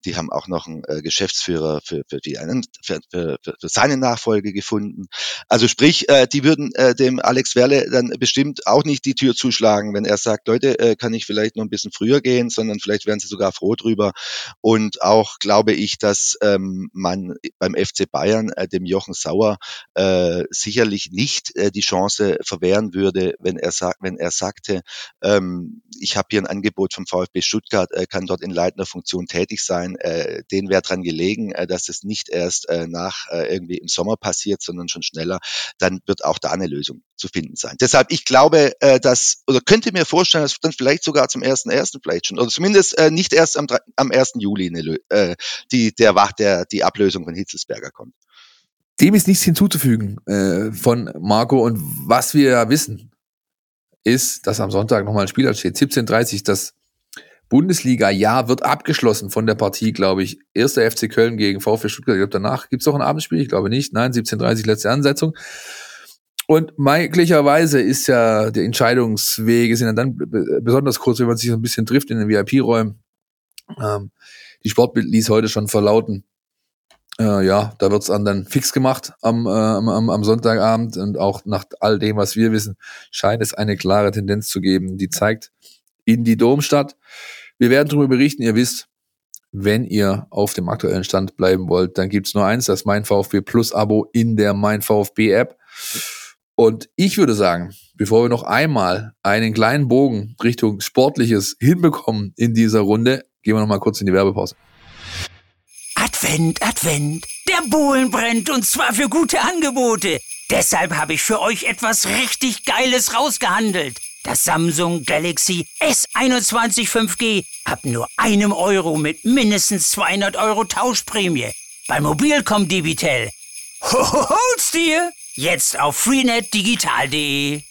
die haben auch noch einen äh, Geschäftsführer für, für, die, für, für, für seine Nachfolge gefunden. Also sprich, äh, die würden äh, dem Alex Werle dann bestimmt auch nicht die Tür zuschlagen, wenn er sagt, Leute, äh, kann ich vielleicht noch ein bisschen früher gehen, sondern vielleicht wären sie sogar froh drüber, und auch glaube ich, dass ähm, man beim FC Bayern äh, dem Jochen Sauer äh, sicherlich nicht äh, die Chance verwehren würde, wenn er sagt, wenn er sagte, ähm, ich habe hier ein Angebot vom VfB Stuttgart, äh, kann dort in leitender Funktion tätig sein. Äh, denen wäre dran gelegen, äh, dass es nicht erst äh, nach äh, irgendwie im Sommer passiert, sondern schon schneller. Dann wird auch da eine Lösung zu finden sein. Deshalb, ich glaube, äh, dass, oder könnte mir vorstellen, dass dann vielleicht sogar zum ersten ersten vielleicht schon, oder zumindest äh, nicht erst am, am 1. Juli eine, äh, die, der, der, die Ablösung von Hitzelsberger kommt. Dem ist nichts hinzuzufügen äh, von Marco. Und was wir ja wissen, ist, dass am Sonntag nochmal ein Spiel steht. 17.30 das Bundesliga-Jahr wird abgeschlossen von der Partie, glaube ich. Erster FC Köln gegen VfB Stuttgart. Ich glaube, danach gibt es noch ein Abendspiel. Ich glaube nicht. Nein, 17.30 letzte Ansetzung. Und möglicherweise ist ja der Entscheidungswege sind dann besonders kurz, wenn man sich so ein bisschen trifft in den VIP-Räumen. Ähm, die Sportbild ließ heute schon verlauten, äh, ja, da wird's dann fix gemacht am, äh, am, am Sonntagabend und auch nach all dem, was wir wissen, scheint es eine klare Tendenz zu geben, die zeigt in die Domstadt. Wir werden darüber berichten, ihr wisst, wenn ihr auf dem aktuellen Stand bleiben wollt, dann gibt's nur eins, das Mein VfB Plus Abo in der Mein VfB App. Und ich würde sagen, bevor wir noch einmal einen kleinen Bogen Richtung Sportliches hinbekommen in dieser Runde, gehen wir noch mal kurz in die Werbepause. Advent, Advent, der Bohlen brennt und zwar für gute Angebote. Deshalb habe ich für euch etwas richtig Geiles rausgehandelt. Das Samsung Galaxy S21 5G ab nur einem Euro mit mindestens 200 Euro Tauschprämie. Bei Mobilcom Debitel. Hol's dir! Jetzt auf freenetdigital.de.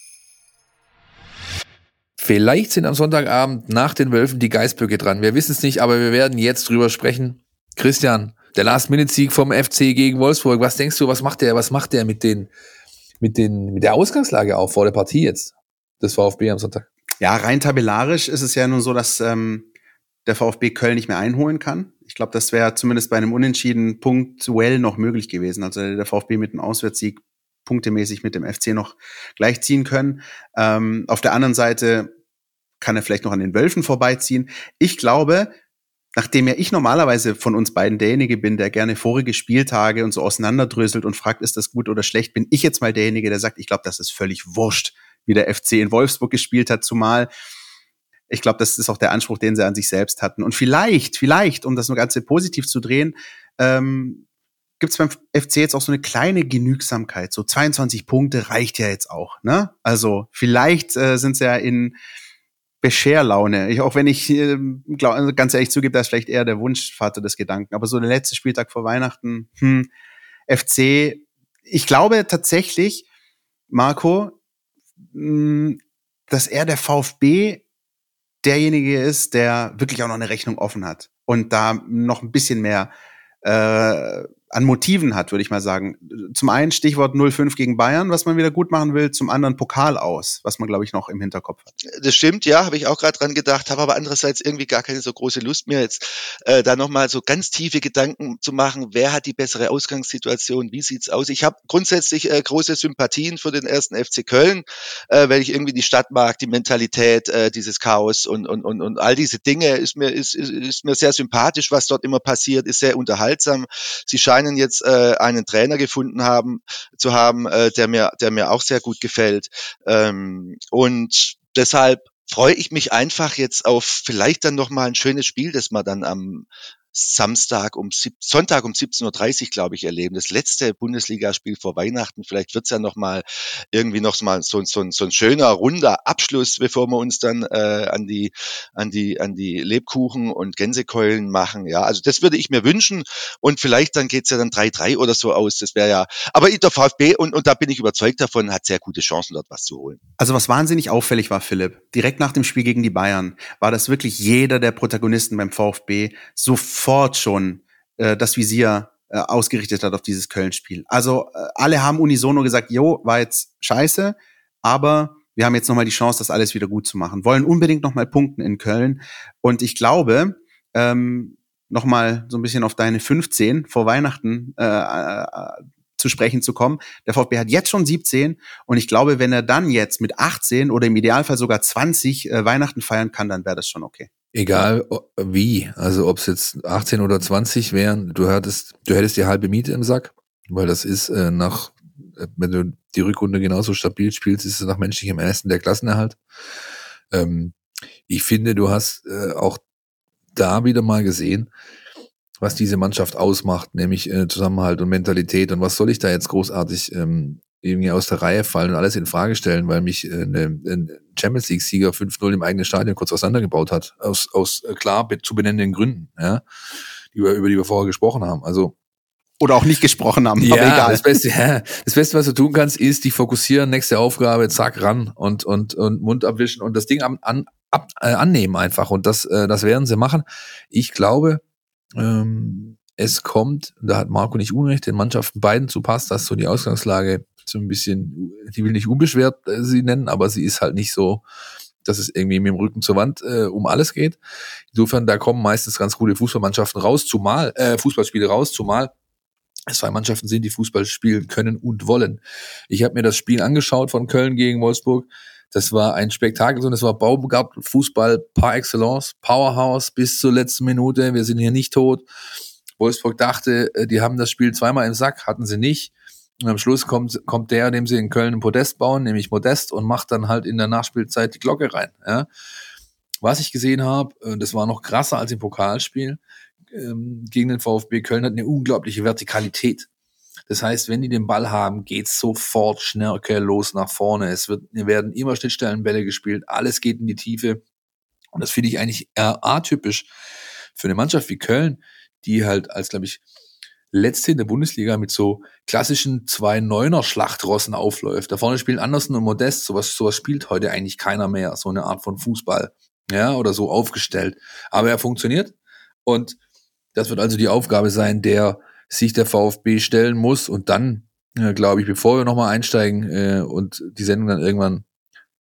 Vielleicht sind am Sonntagabend nach den Wölfen die Geißböcke dran. Wir wissen es nicht, aber wir werden jetzt drüber sprechen. Christian, der Last-Minute-Sieg vom FC gegen Wolfsburg. Was denkst du, was macht der, was macht der mit den, mit den, mit der Ausgangslage auch vor der Partie jetzt des VfB am Sonntag? Ja, rein tabellarisch ist es ja nun so, dass ähm, der VfB Köln nicht mehr einholen kann. Ich glaube, das wäre zumindest bei einem Unentschieden punktuell noch möglich gewesen. Also der VfB mit einem Auswärtssieg punktemäßig mit dem FC noch gleichziehen können. Ähm, auf der anderen Seite kann er vielleicht noch an den Wölfen vorbeiziehen. Ich glaube, nachdem ja ich normalerweise von uns beiden derjenige bin, der gerne vorige Spieltage und so auseinanderdröselt und fragt, ist das gut oder schlecht, bin ich jetzt mal derjenige, der sagt, ich glaube, das ist völlig wurscht, wie der FC in Wolfsburg gespielt hat, zumal ich glaube, das ist auch der Anspruch, den sie an sich selbst hatten. Und vielleicht, vielleicht, um das Ganze positiv zu drehen, ähm, gibt es beim FC jetzt auch so eine kleine Genügsamkeit. So 22 Punkte reicht ja jetzt auch. Ne? Also vielleicht äh, sind sie ja in Bescherlaune. Ich, auch wenn ich äh, glaub, also ganz ehrlich zugebe, das ist vielleicht eher der Wunschvater des Gedanken. Aber so der letzte Spieltag vor Weihnachten, hm, FC, ich glaube tatsächlich, Marco, mh, hm, dass er der VfB derjenige ist, der wirklich auch noch eine Rechnung offen hat und da noch ein bisschen mehr äh, an Motiven hat, würde ich mal sagen. Zum einen Stichwort 0-5 gegen Bayern, was man wieder gut machen will, zum anderen Pokal aus, was man, glaube ich, noch im Hinterkopf hat. Das stimmt, ja, habe ich auch gerade dran gedacht, habe aber andererseits irgendwie gar keine so große Lust mehr, jetzt äh, da nochmal so ganz tiefe Gedanken zu machen, wer hat die bessere Ausgangssituation, wie sieht's aus? Ich habe grundsätzlich äh, große Sympathien für den ersten FC Köln, äh, weil ich irgendwie die Stadt mag, die Mentalität, äh, dieses Chaos und, und, und, und all diese Dinge ist mir, ist, ist, ist mir sehr sympathisch, was dort immer passiert, ist sehr unterhaltsam. Sie scheinen scheinen jetzt äh, einen Trainer gefunden haben zu haben, äh, der mir, der mir auch sehr gut gefällt. Ähm, und deshalb freue ich mich einfach jetzt auf vielleicht dann noch mal ein schönes Spiel, das man dann am Samstag um Sonntag um 17.30 Uhr, glaube ich, erleben. Das letzte Bundesligaspiel vor Weihnachten. Vielleicht wird's ja noch mal irgendwie noch mal so, so, so ein schöner, runder Abschluss, bevor wir uns dann äh, an die an die an die Lebkuchen und Gänsekeulen machen. Ja, also das würde ich mir wünschen. Und vielleicht dann geht's ja dann 3-3 oder so aus. Das wäre ja. Aber der VfB und, und da bin ich überzeugt davon, hat sehr gute Chancen dort was zu holen. Also was wahnsinnig auffällig war, Philipp, direkt nach dem Spiel gegen die Bayern war das wirklich jeder der Protagonisten beim VfB so sofort schon äh, das Visier äh, ausgerichtet hat auf dieses Köln-Spiel. Also äh, alle haben unisono gesagt, jo, war jetzt scheiße, aber wir haben jetzt nochmal die Chance, das alles wieder gut zu machen. Wollen unbedingt nochmal punkten in Köln. Und ich glaube, ähm, nochmal so ein bisschen auf deine 15 vor Weihnachten äh, äh, zu sprechen zu kommen. Der VfB hat jetzt schon 17 und ich glaube, wenn er dann jetzt mit 18 oder im Idealfall sogar 20 äh, Weihnachten feiern kann, dann wäre das schon okay. Egal wie, also ob es jetzt 18 oder 20 wären, du hättest, du hättest die halbe Miete im Sack, weil das ist äh, nach, äh, wenn du die Rückrunde genauso stabil spielst, ist es nach menschlichem Ersten der Klassenerhalt. Ähm, ich finde, du hast äh, auch da wieder mal gesehen, was diese Mannschaft ausmacht, nämlich äh, Zusammenhalt und Mentalität. Und was soll ich da jetzt großartig ähm, irgendwie aus der Reihe fallen und alles in Frage stellen, weil mich äh, ne, ein Champions League-Sieger 5-0 im eigenen Stadion kurz auseinandergebaut hat, aus, aus äh, klar zu benennenden Gründen, ja, wir, über die wir vorher gesprochen haben. Also oder auch nicht gesprochen haben. Ja, aber egal. Das Beste, <laughs> ja, das Beste, was du tun kannst, ist dich fokussieren, nächste Aufgabe, zack, ran und, und, und Mund abwischen und das Ding an, an, ab, äh, annehmen einfach. Und das, äh, das werden sie machen. Ich glaube, ähm, es kommt, da hat Marco nicht Unrecht, den Mannschaften beiden zu passt, dass so die Ausgangslage so ein bisschen, die will nicht unbeschwert äh, sie nennen, aber sie ist halt nicht so, dass es irgendwie mit dem Rücken zur Wand äh, um alles geht. Insofern, da kommen meistens ganz gute Fußballmannschaften raus, zumal, äh, Fußballspiele raus, zumal zwei Mannschaften sind, die Fußball spielen können und wollen. Ich habe mir das Spiel angeschaut von Köln gegen Wolfsburg. Das war ein Spektakel und es war Fußball par excellence, Powerhouse bis zur letzten Minute. Wir sind hier nicht tot. Wolfsburg dachte, äh, die haben das Spiel zweimal im Sack, hatten sie nicht. Und am Schluss kommt, kommt der, dem sie in Köln ein Podest bauen, nämlich Modest, und macht dann halt in der Nachspielzeit die Glocke rein. Ja. Was ich gesehen habe, äh, das war noch krasser als im Pokalspiel, ähm, gegen den VfB Köln hat eine unglaubliche Vertikalität. Das heißt, wenn die den Ball haben, geht's sofort schnörkel los nach vorne. Es wird, werden immer Schnittstellenbälle gespielt, alles geht in die Tiefe. Und das finde ich eigentlich eher atypisch für eine Mannschaft wie Köln, die halt als, glaube ich, letzte in der Bundesliga mit so klassischen zwei Neuner Schlachtrossen aufläuft. Da vorne spielen Andersen und Modest, sowas, sowas spielt heute eigentlich keiner mehr, so eine Art von Fußball, ja, oder so aufgestellt. Aber er funktioniert und das wird also die Aufgabe sein, der sich der VfB stellen muss und dann, äh, glaube ich, bevor wir nochmal einsteigen äh, und die Sendung dann irgendwann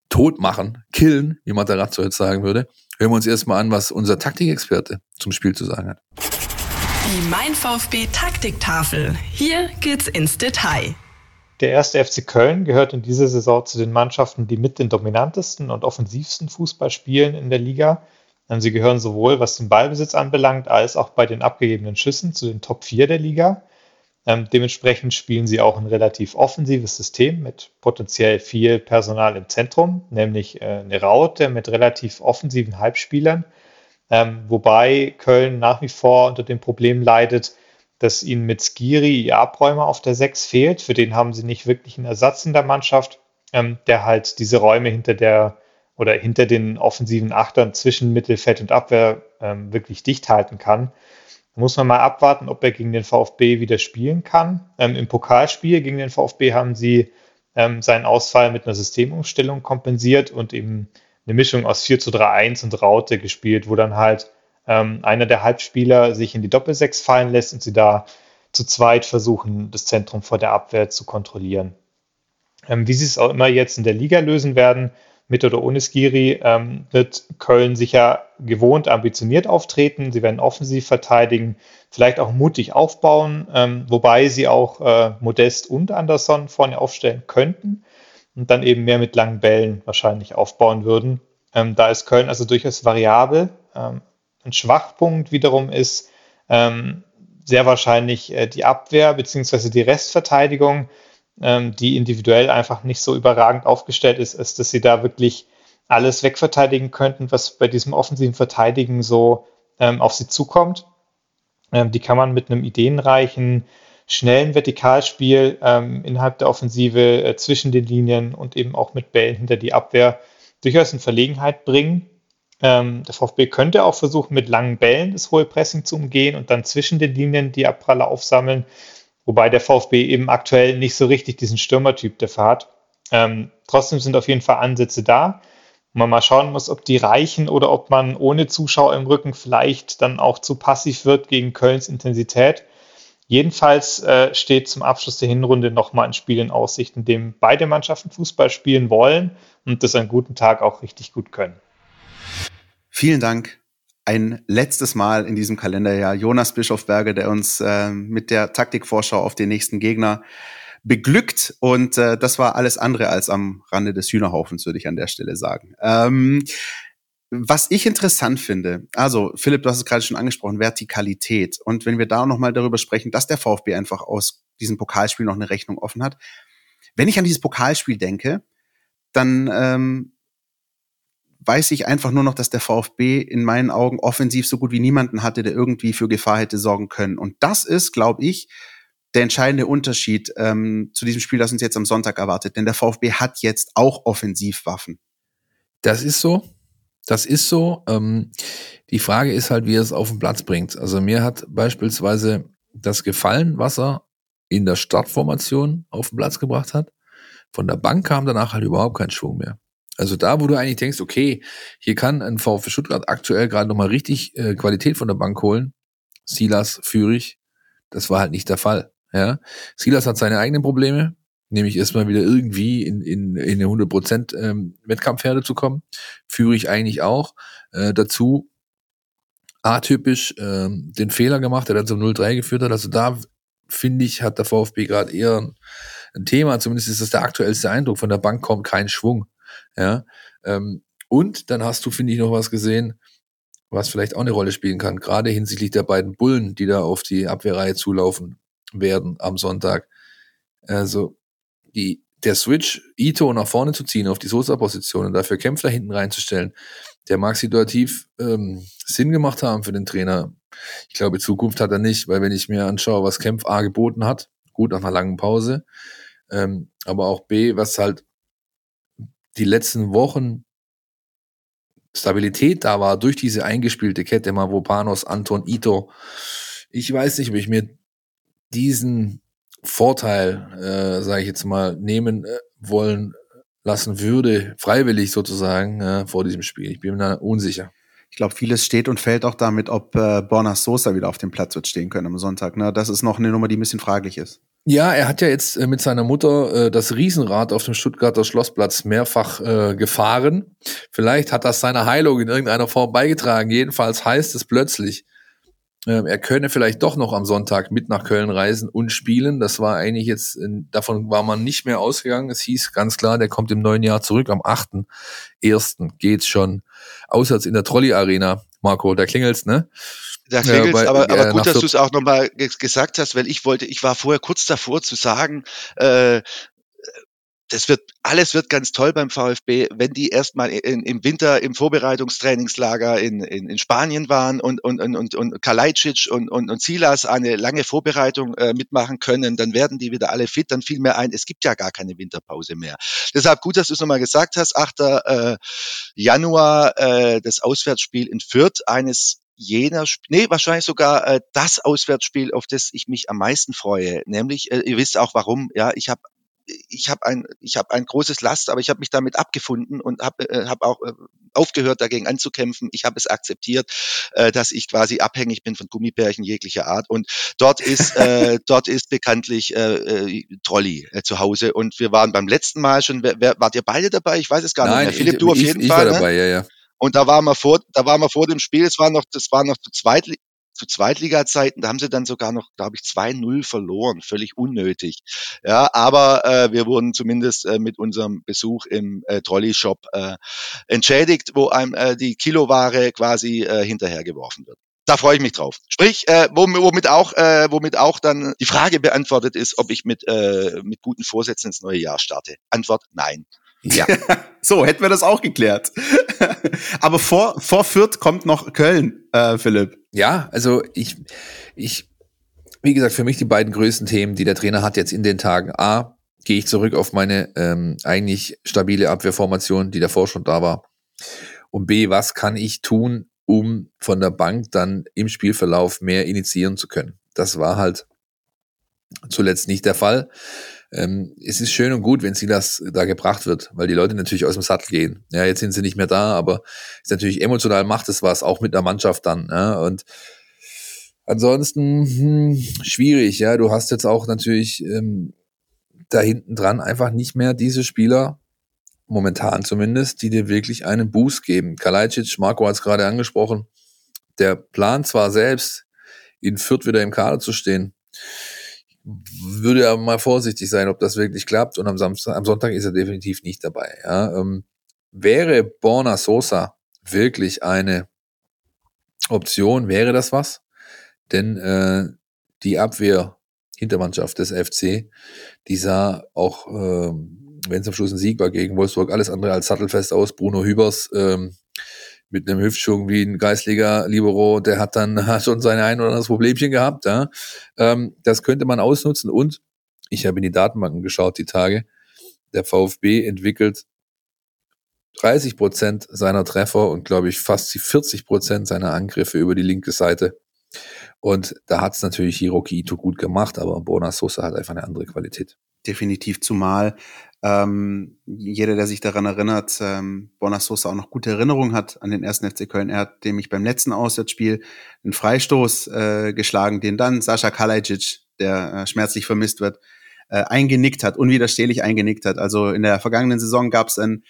tot machen, killen, wie Matarazzo jetzt sagen würde, hören wir uns erstmal an, was unser Taktikexperte zum Spiel zu sagen hat. Die Mein VfB Taktiktafel. Hier geht's ins Detail. Der erste FC Köln gehört in dieser Saison zu den Mannschaften, die mit den dominantesten und offensivsten Fußball spielen in der Liga. Sie gehören sowohl, was den Ballbesitz anbelangt, als auch bei den abgegebenen Schüssen zu den Top 4 der Liga. Ähm, dementsprechend spielen sie auch ein relativ offensives System mit potenziell viel Personal im Zentrum, nämlich äh, eine Raute mit relativ offensiven Halbspielern, ähm, wobei Köln nach wie vor unter dem Problem leidet, dass ihnen mit Skiri ihr Abräumer auf der 6 fehlt. Für den haben sie nicht wirklich einen Ersatz in der Mannschaft, ähm, der halt diese Räume hinter der oder hinter den offensiven Achtern zwischen Mittelfeld und Abwehr ähm, wirklich dicht halten kann. Da muss man mal abwarten, ob er gegen den VfB wieder spielen kann. Ähm, Im Pokalspiel gegen den VfB haben sie ähm, seinen Ausfall mit einer Systemumstellung kompensiert und eben eine Mischung aus 4 zu 3, 1 und Raute gespielt, wo dann halt ähm, einer der Halbspieler sich in die Doppelsechs fallen lässt und sie da zu zweit versuchen, das Zentrum vor der Abwehr zu kontrollieren. Ähm, wie sie es auch immer jetzt in der Liga lösen werden, mit oder ohne Skiri, ähm, wird Köln sicher gewohnt ambitioniert auftreten. Sie werden offensiv verteidigen, vielleicht auch mutig aufbauen, ähm, wobei sie auch äh, Modest und Anderson vorne aufstellen könnten und dann eben mehr mit langen Bällen wahrscheinlich aufbauen würden. Ähm, da ist Köln also durchaus variabel. Ähm, ein Schwachpunkt wiederum ist ähm, sehr wahrscheinlich äh, die Abwehr bzw. die Restverteidigung ähm, die individuell einfach nicht so überragend aufgestellt ist, ist, dass sie da wirklich alles wegverteidigen könnten, was bei diesem offensiven Verteidigen so ähm, auf sie zukommt. Ähm, die kann man mit einem ideenreichen, schnellen Vertikalspiel ähm, innerhalb der Offensive äh, zwischen den Linien und eben auch mit Bällen hinter die Abwehr durchaus in Verlegenheit bringen. Ähm, der VfB könnte auch versuchen, mit langen Bällen das hohe Pressing zu umgehen und dann zwischen den Linien die Abpraller aufsammeln, wobei der VfB eben aktuell nicht so richtig diesen Stürmertyp dafür hat. Ähm, trotzdem sind auf jeden Fall Ansätze da man mal schauen muss, ob die reichen oder ob man ohne Zuschauer im Rücken vielleicht dann auch zu passiv wird gegen Kölns Intensität. Jedenfalls äh, steht zum Abschluss der Hinrunde nochmal ein Spiel in Aussicht, in dem beide Mannschaften Fußball spielen wollen und das an guten Tag auch richtig gut können. Vielen Dank. Ein letztes Mal in diesem Kalenderjahr Jonas Bischofberger, der uns äh, mit der Taktikvorschau auf den nächsten Gegner beglückt und äh, das war alles andere als am Rande des Hühnerhaufens, würde ich an der Stelle sagen. Ähm, was ich interessant finde, also Philipp, du hast es gerade schon angesprochen, Vertikalität. Und wenn wir da nochmal darüber sprechen, dass der VfB einfach aus diesem Pokalspiel noch eine Rechnung offen hat. Wenn ich an dieses Pokalspiel denke, dann ähm, weiß ich einfach nur noch, dass der VfB in meinen Augen offensiv so gut wie niemanden hatte, der irgendwie für Gefahr hätte sorgen können. Und das ist, glaube ich, der entscheidende Unterschied ähm, zu diesem Spiel, das uns jetzt am Sonntag erwartet. Denn der VfB hat jetzt auch Offensivwaffen. Das ist so. Das ist so. Ähm, die Frage ist halt, wie er es auf den Platz bringt. Also mir hat beispielsweise das gefallen, was er in der Startformation auf den Platz gebracht hat. Von der Bank kam danach halt überhaupt kein Schwung mehr. Also da, wo du eigentlich denkst, okay, hier kann ein VfB Stuttgart aktuell gerade nochmal richtig äh, Qualität von der Bank holen. Silas, Führig, das war halt nicht der Fall. Ja, Silas hat seine eigenen Probleme, nämlich erstmal wieder irgendwie in, in, in eine 100% ähm, Wettkampfherde zu kommen. Führe ich eigentlich auch. Äh, dazu atypisch ähm, den Fehler gemacht, der dann zum 0-3 geführt hat. Also da finde ich, hat der VfB gerade eher ein, ein, Thema, zumindest ist das der aktuellste Eindruck. Von der Bank kommt kein Schwung. Ja, ähm, und dann hast du, finde ich, noch was gesehen, was vielleicht auch eine Rolle spielen kann, gerade hinsichtlich der beiden Bullen, die da auf die Abwehrreihe zulaufen werden am Sonntag. Also die, der Switch, Ito nach vorne zu ziehen auf die Sosa-Position und dafür Kämpfer hinten reinzustellen, der mag situativ ähm, Sinn gemacht haben für den Trainer. Ich glaube, Zukunft hat er nicht, weil wenn ich mir anschaue, was Kempf A geboten hat, gut nach einer langen Pause, ähm, aber auch B, was halt die letzten Wochen Stabilität da war durch diese eingespielte Kette, Mavropanos, Anton, Ito. Ich weiß nicht, ob ich mir diesen Vorteil, äh, sage ich jetzt mal, nehmen äh, wollen lassen würde, freiwillig sozusagen äh, vor diesem Spiel. Ich bin mir da unsicher. Ich glaube, vieles steht und fällt auch damit, ob äh, Borna Sosa wieder auf dem Platz wird stehen können am Sonntag. Ne? Das ist noch eine Nummer, die ein bisschen fraglich ist. Ja, er hat ja jetzt äh, mit seiner Mutter äh, das Riesenrad auf dem Stuttgarter Schlossplatz mehrfach äh, gefahren. Vielleicht hat das seiner Heilung in irgendeiner Form beigetragen. Jedenfalls heißt es plötzlich, er könne vielleicht doch noch am Sonntag mit nach Köln reisen und spielen. Das war eigentlich jetzt, davon war man nicht mehr ausgegangen. Es hieß ganz klar, der kommt im neuen Jahr zurück. Am 8.1. geht's schon auswärts in der Trolley Arena. Marco, da klingelt's, ne? Da klingelt's, ja, aber, aber äh, gut, dass du es auch nochmal gesagt hast, weil ich wollte, ich war vorher kurz davor zu sagen, äh, das wird, alles wird ganz toll beim VfB, wenn die erstmal in, im Winter im Vorbereitungstrainingslager in, in, in Spanien waren und, und, und, und Kalajdzic und, und, und Silas eine lange Vorbereitung äh, mitmachen können, dann werden die wieder alle fit, dann fiel mir ein, es gibt ja gar keine Winterpause mehr. Deshalb gut, dass du es nochmal gesagt hast, 8. Äh, Januar, äh, das Auswärtsspiel in Fürth, eines jener, nee, wahrscheinlich sogar äh, das Auswärtsspiel, auf das ich mich am meisten freue. Nämlich, äh, ihr wisst auch warum, ja, ich habe ich habe ein, ich habe ein großes Last, aber ich habe mich damit abgefunden und habe äh, hab auch äh, aufgehört, dagegen anzukämpfen. Ich habe es akzeptiert, äh, dass ich quasi abhängig bin von Gummibärchen jeglicher Art. Und dort ist, äh, <laughs> dort ist bekanntlich äh, äh, Trolli äh, zu Hause. Und wir waren beim letzten Mal schon, wer, wer, wart ihr beide dabei? Ich weiß es gar Nein, nicht mehr. Philipp, du auf jeden ich Fall. Ich war dabei, ne? ja, ja. Und da waren wir vor, da waren wir vor dem Spiel. Es war noch, das war noch zu zweit, zu Zweitliga-Zeiten, da haben sie dann sogar noch, glaube ich, 2-0 verloren, völlig unnötig. Ja, aber äh, wir wurden zumindest äh, mit unserem Besuch im äh, Trolley-Shop äh, entschädigt, wo einem äh, die Kiloware quasi äh, hinterhergeworfen wird. Da freue ich mich drauf. Sprich, äh, womit auch, äh, womit auch dann die Frage beantwortet ist, ob ich mit äh, mit guten Vorsätzen ins neue Jahr starte. Antwort: Nein. Ja. <laughs> so, hätten wir das auch geklärt. <laughs> Aber vor, vor Fürth kommt noch Köln, äh, Philipp. Ja, also ich, ich, wie gesagt, für mich die beiden größten Themen, die der Trainer hat jetzt in den Tagen. A, gehe ich zurück auf meine ähm, eigentlich stabile Abwehrformation, die davor schon da war. Und B, was kann ich tun, um von der Bank dann im Spielverlauf mehr initiieren zu können? Das war halt zuletzt nicht der Fall. Ähm, es ist schön und gut, wenn sie das da gebracht wird, weil die Leute natürlich aus dem Sattel gehen. Ja, jetzt sind sie nicht mehr da, aber ist natürlich emotional macht es was, auch mit der Mannschaft dann. Ja, und ansonsten hm, schwierig. Ja, du hast jetzt auch natürlich ähm, da hinten dran einfach nicht mehr diese Spieler, momentan zumindest, die dir wirklich einen Boost geben. Kalajdzic, Marco hat es gerade angesprochen, der Plan zwar selbst, in Fürth wieder im Kader zu stehen, würde aber mal vorsichtig sein, ob das wirklich klappt. Und am, Samstag, am Sonntag ist er definitiv nicht dabei. Ja, ähm, wäre Borna Sosa wirklich eine Option, wäre das was? Denn äh, die Abwehr Hintermannschaft des FC, die sah auch, äh, wenn es am Schluss ein Sieg war gegen Wolfsburg, alles andere als sattelfest aus. Bruno Hübers ähm, mit einem Hüftschwung wie ein Geistlicher Libero, der hat dann hat <laughs> schon seine ein oder anderes Problemchen gehabt. Ja. Ähm, das könnte man ausnutzen und ich habe in die Datenbanken geschaut die Tage. Der VfB entwickelt 30 Prozent seiner Treffer und glaube ich fast 40 Prozent seiner Angriffe über die linke Seite. Und da hat es natürlich Hiroki Ito gut gemacht, aber Bona Sosa hat einfach eine andere Qualität. Definitiv, zumal ähm, jeder, der sich daran erinnert, ähm, Bona Sosa auch noch gute Erinnerungen hat an den ersten FC Köln. Er hat nämlich beim letzten Auswärtsspiel einen Freistoß äh, geschlagen, den dann Sascha Kalajic, der äh, schmerzlich vermisst wird, äh, eingenickt hat, unwiderstehlich eingenickt hat. Also in der vergangenen Saison gab es einen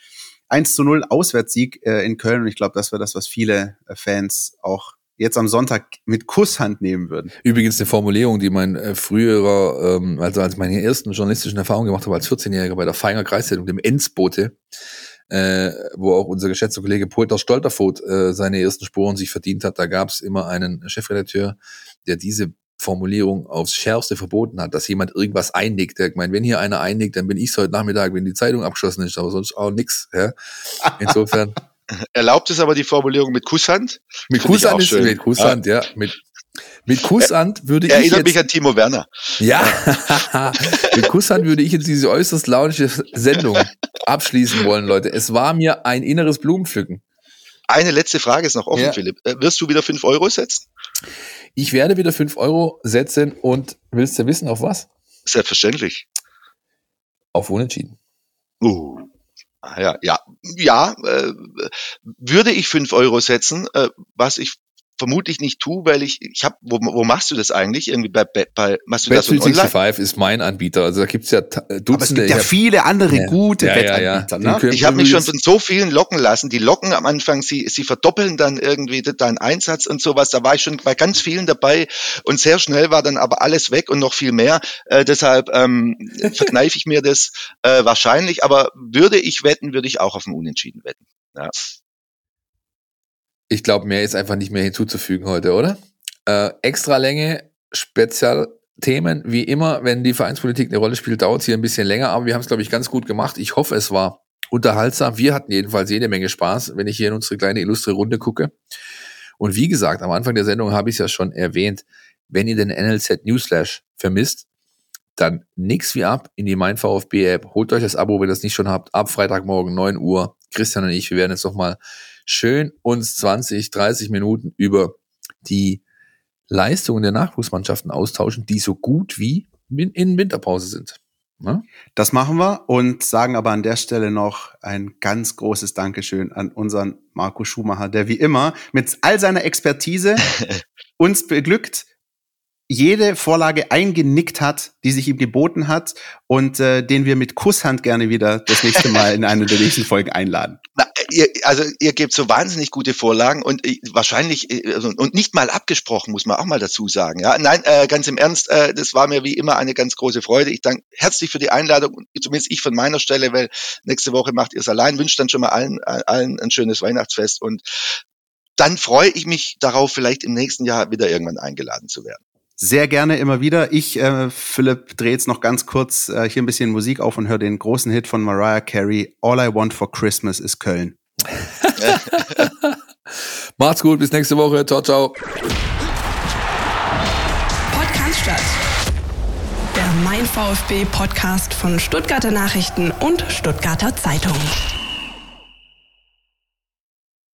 1 zu 0 Auswärtssieg äh, in Köln und ich glaube, das war das, was viele äh, Fans auch jetzt am Sonntag mit Kusshand nehmen würden. Übrigens eine Formulierung, die mein äh, früherer, ähm, also als meine ersten journalistischen Erfahrungen gemacht habe als 14-Jähriger bei der Feinger Kreiszeitung, dem Endsbote, äh, wo auch unser geschätzter Kollege Polter Stolterfoth äh, seine ersten Spuren sich verdient hat. Da gab es immer einen Chefredakteur, der diese Formulierung aufs Schärfste verboten hat, dass jemand irgendwas einnickt. Ich meine, wenn hier einer einnickt, dann bin ich heute Nachmittag, wenn die Zeitung abgeschlossen ist, aber sonst auch nix. Ja? Insofern. <laughs> Erlaubt es aber die Formulierung mit Kusshand? Mit Kusshand ist, mit Kusshand, ja. ja. Mit, mit Kusshand würde er, ich. Erinnert mich an Timo Werner. Ja. <laughs> mit Kusshand würde ich jetzt diese äußerst launische Sendung abschließen wollen, Leute. Es war mir ein inneres Blumenpflücken. Eine letzte Frage ist noch offen, ja. Philipp. Äh, wirst du wieder fünf Euro setzen? Ich werde wieder fünf Euro setzen und willst du wissen, auf was? Selbstverständlich. Auf Unentschieden. Uh. Ja, ja, ja, äh, würde ich fünf Euro setzen, äh, was ich vermutlich nicht tue, weil ich, ich habe, wo, wo machst du das eigentlich? Irgendwie bei, bei, bei machst du Bet das online? ist mein Anbieter. Also da gibt's ja Dutzende. Aber es gibt ja viele andere ja. gute ja, Wettanbieter. Ja, ne? Ich habe mich schon von so vielen locken lassen. Die locken am Anfang, sie, sie verdoppeln dann irgendwie deinen Einsatz und sowas. Da war ich schon bei ganz vielen dabei und sehr schnell war dann aber alles weg und noch viel mehr. Äh, deshalb ähm, verkneife ich mir das äh, wahrscheinlich. Aber würde ich wetten, würde ich auch auf den Unentschieden wetten. Ja. Ich glaube, mehr ist einfach nicht mehr hinzuzufügen heute, oder? Äh, extra Länge, Spezialthemen, wie immer, wenn die Vereinspolitik eine Rolle spielt, dauert es hier ein bisschen länger, aber wir haben es, glaube ich, ganz gut gemacht. Ich hoffe, es war unterhaltsam. Wir hatten jedenfalls jede Menge Spaß, wenn ich hier in unsere kleine illustre Runde gucke. Und wie gesagt, am Anfang der Sendung habe ich es ja schon erwähnt, wenn ihr den NLZ Newsflash vermisst, dann nix wie ab in die Mein VfB App. Holt euch das Abo, wenn ihr das nicht schon habt. Ab Freitagmorgen 9 Uhr. Christian und ich, wir werden jetzt noch mal schön uns 20, 30 Minuten über die Leistungen der Nachwuchsmannschaften austauschen, die so gut wie in Winterpause sind. Ne? Das machen wir und sagen aber an der Stelle noch ein ganz großes Dankeschön an unseren Marco Schumacher, der wie immer mit all seiner Expertise <laughs> uns beglückt, jede Vorlage eingenickt hat, die sich ihm geboten hat und äh, den wir mit Kusshand gerne wieder das nächste Mal in einer der nächsten Folgen einladen. Na, ihr, also ihr gebt so wahnsinnig gute Vorlagen und äh, wahrscheinlich äh, also, und nicht mal abgesprochen, muss man auch mal dazu sagen. Ja, nein, äh, ganz im Ernst, äh, das war mir wie immer eine ganz große Freude. Ich danke herzlich für die Einladung, zumindest ich von meiner Stelle, weil nächste Woche macht ihr es allein. Wünsche dann schon mal allen, allen ein schönes Weihnachtsfest und dann freue ich mich darauf, vielleicht im nächsten Jahr wieder irgendwann eingeladen zu werden. Sehr gerne immer wieder. Ich, äh, Philipp, drehe jetzt noch ganz kurz äh, hier ein bisschen Musik auf und höre den großen Hit von Mariah Carey. All I Want for Christmas is Köln. <laughs> Macht's gut, bis nächste Woche. Ciao, ciao. Podcast statt. Der Mein VfB Podcast von Stuttgarter Nachrichten und Stuttgarter Zeitung.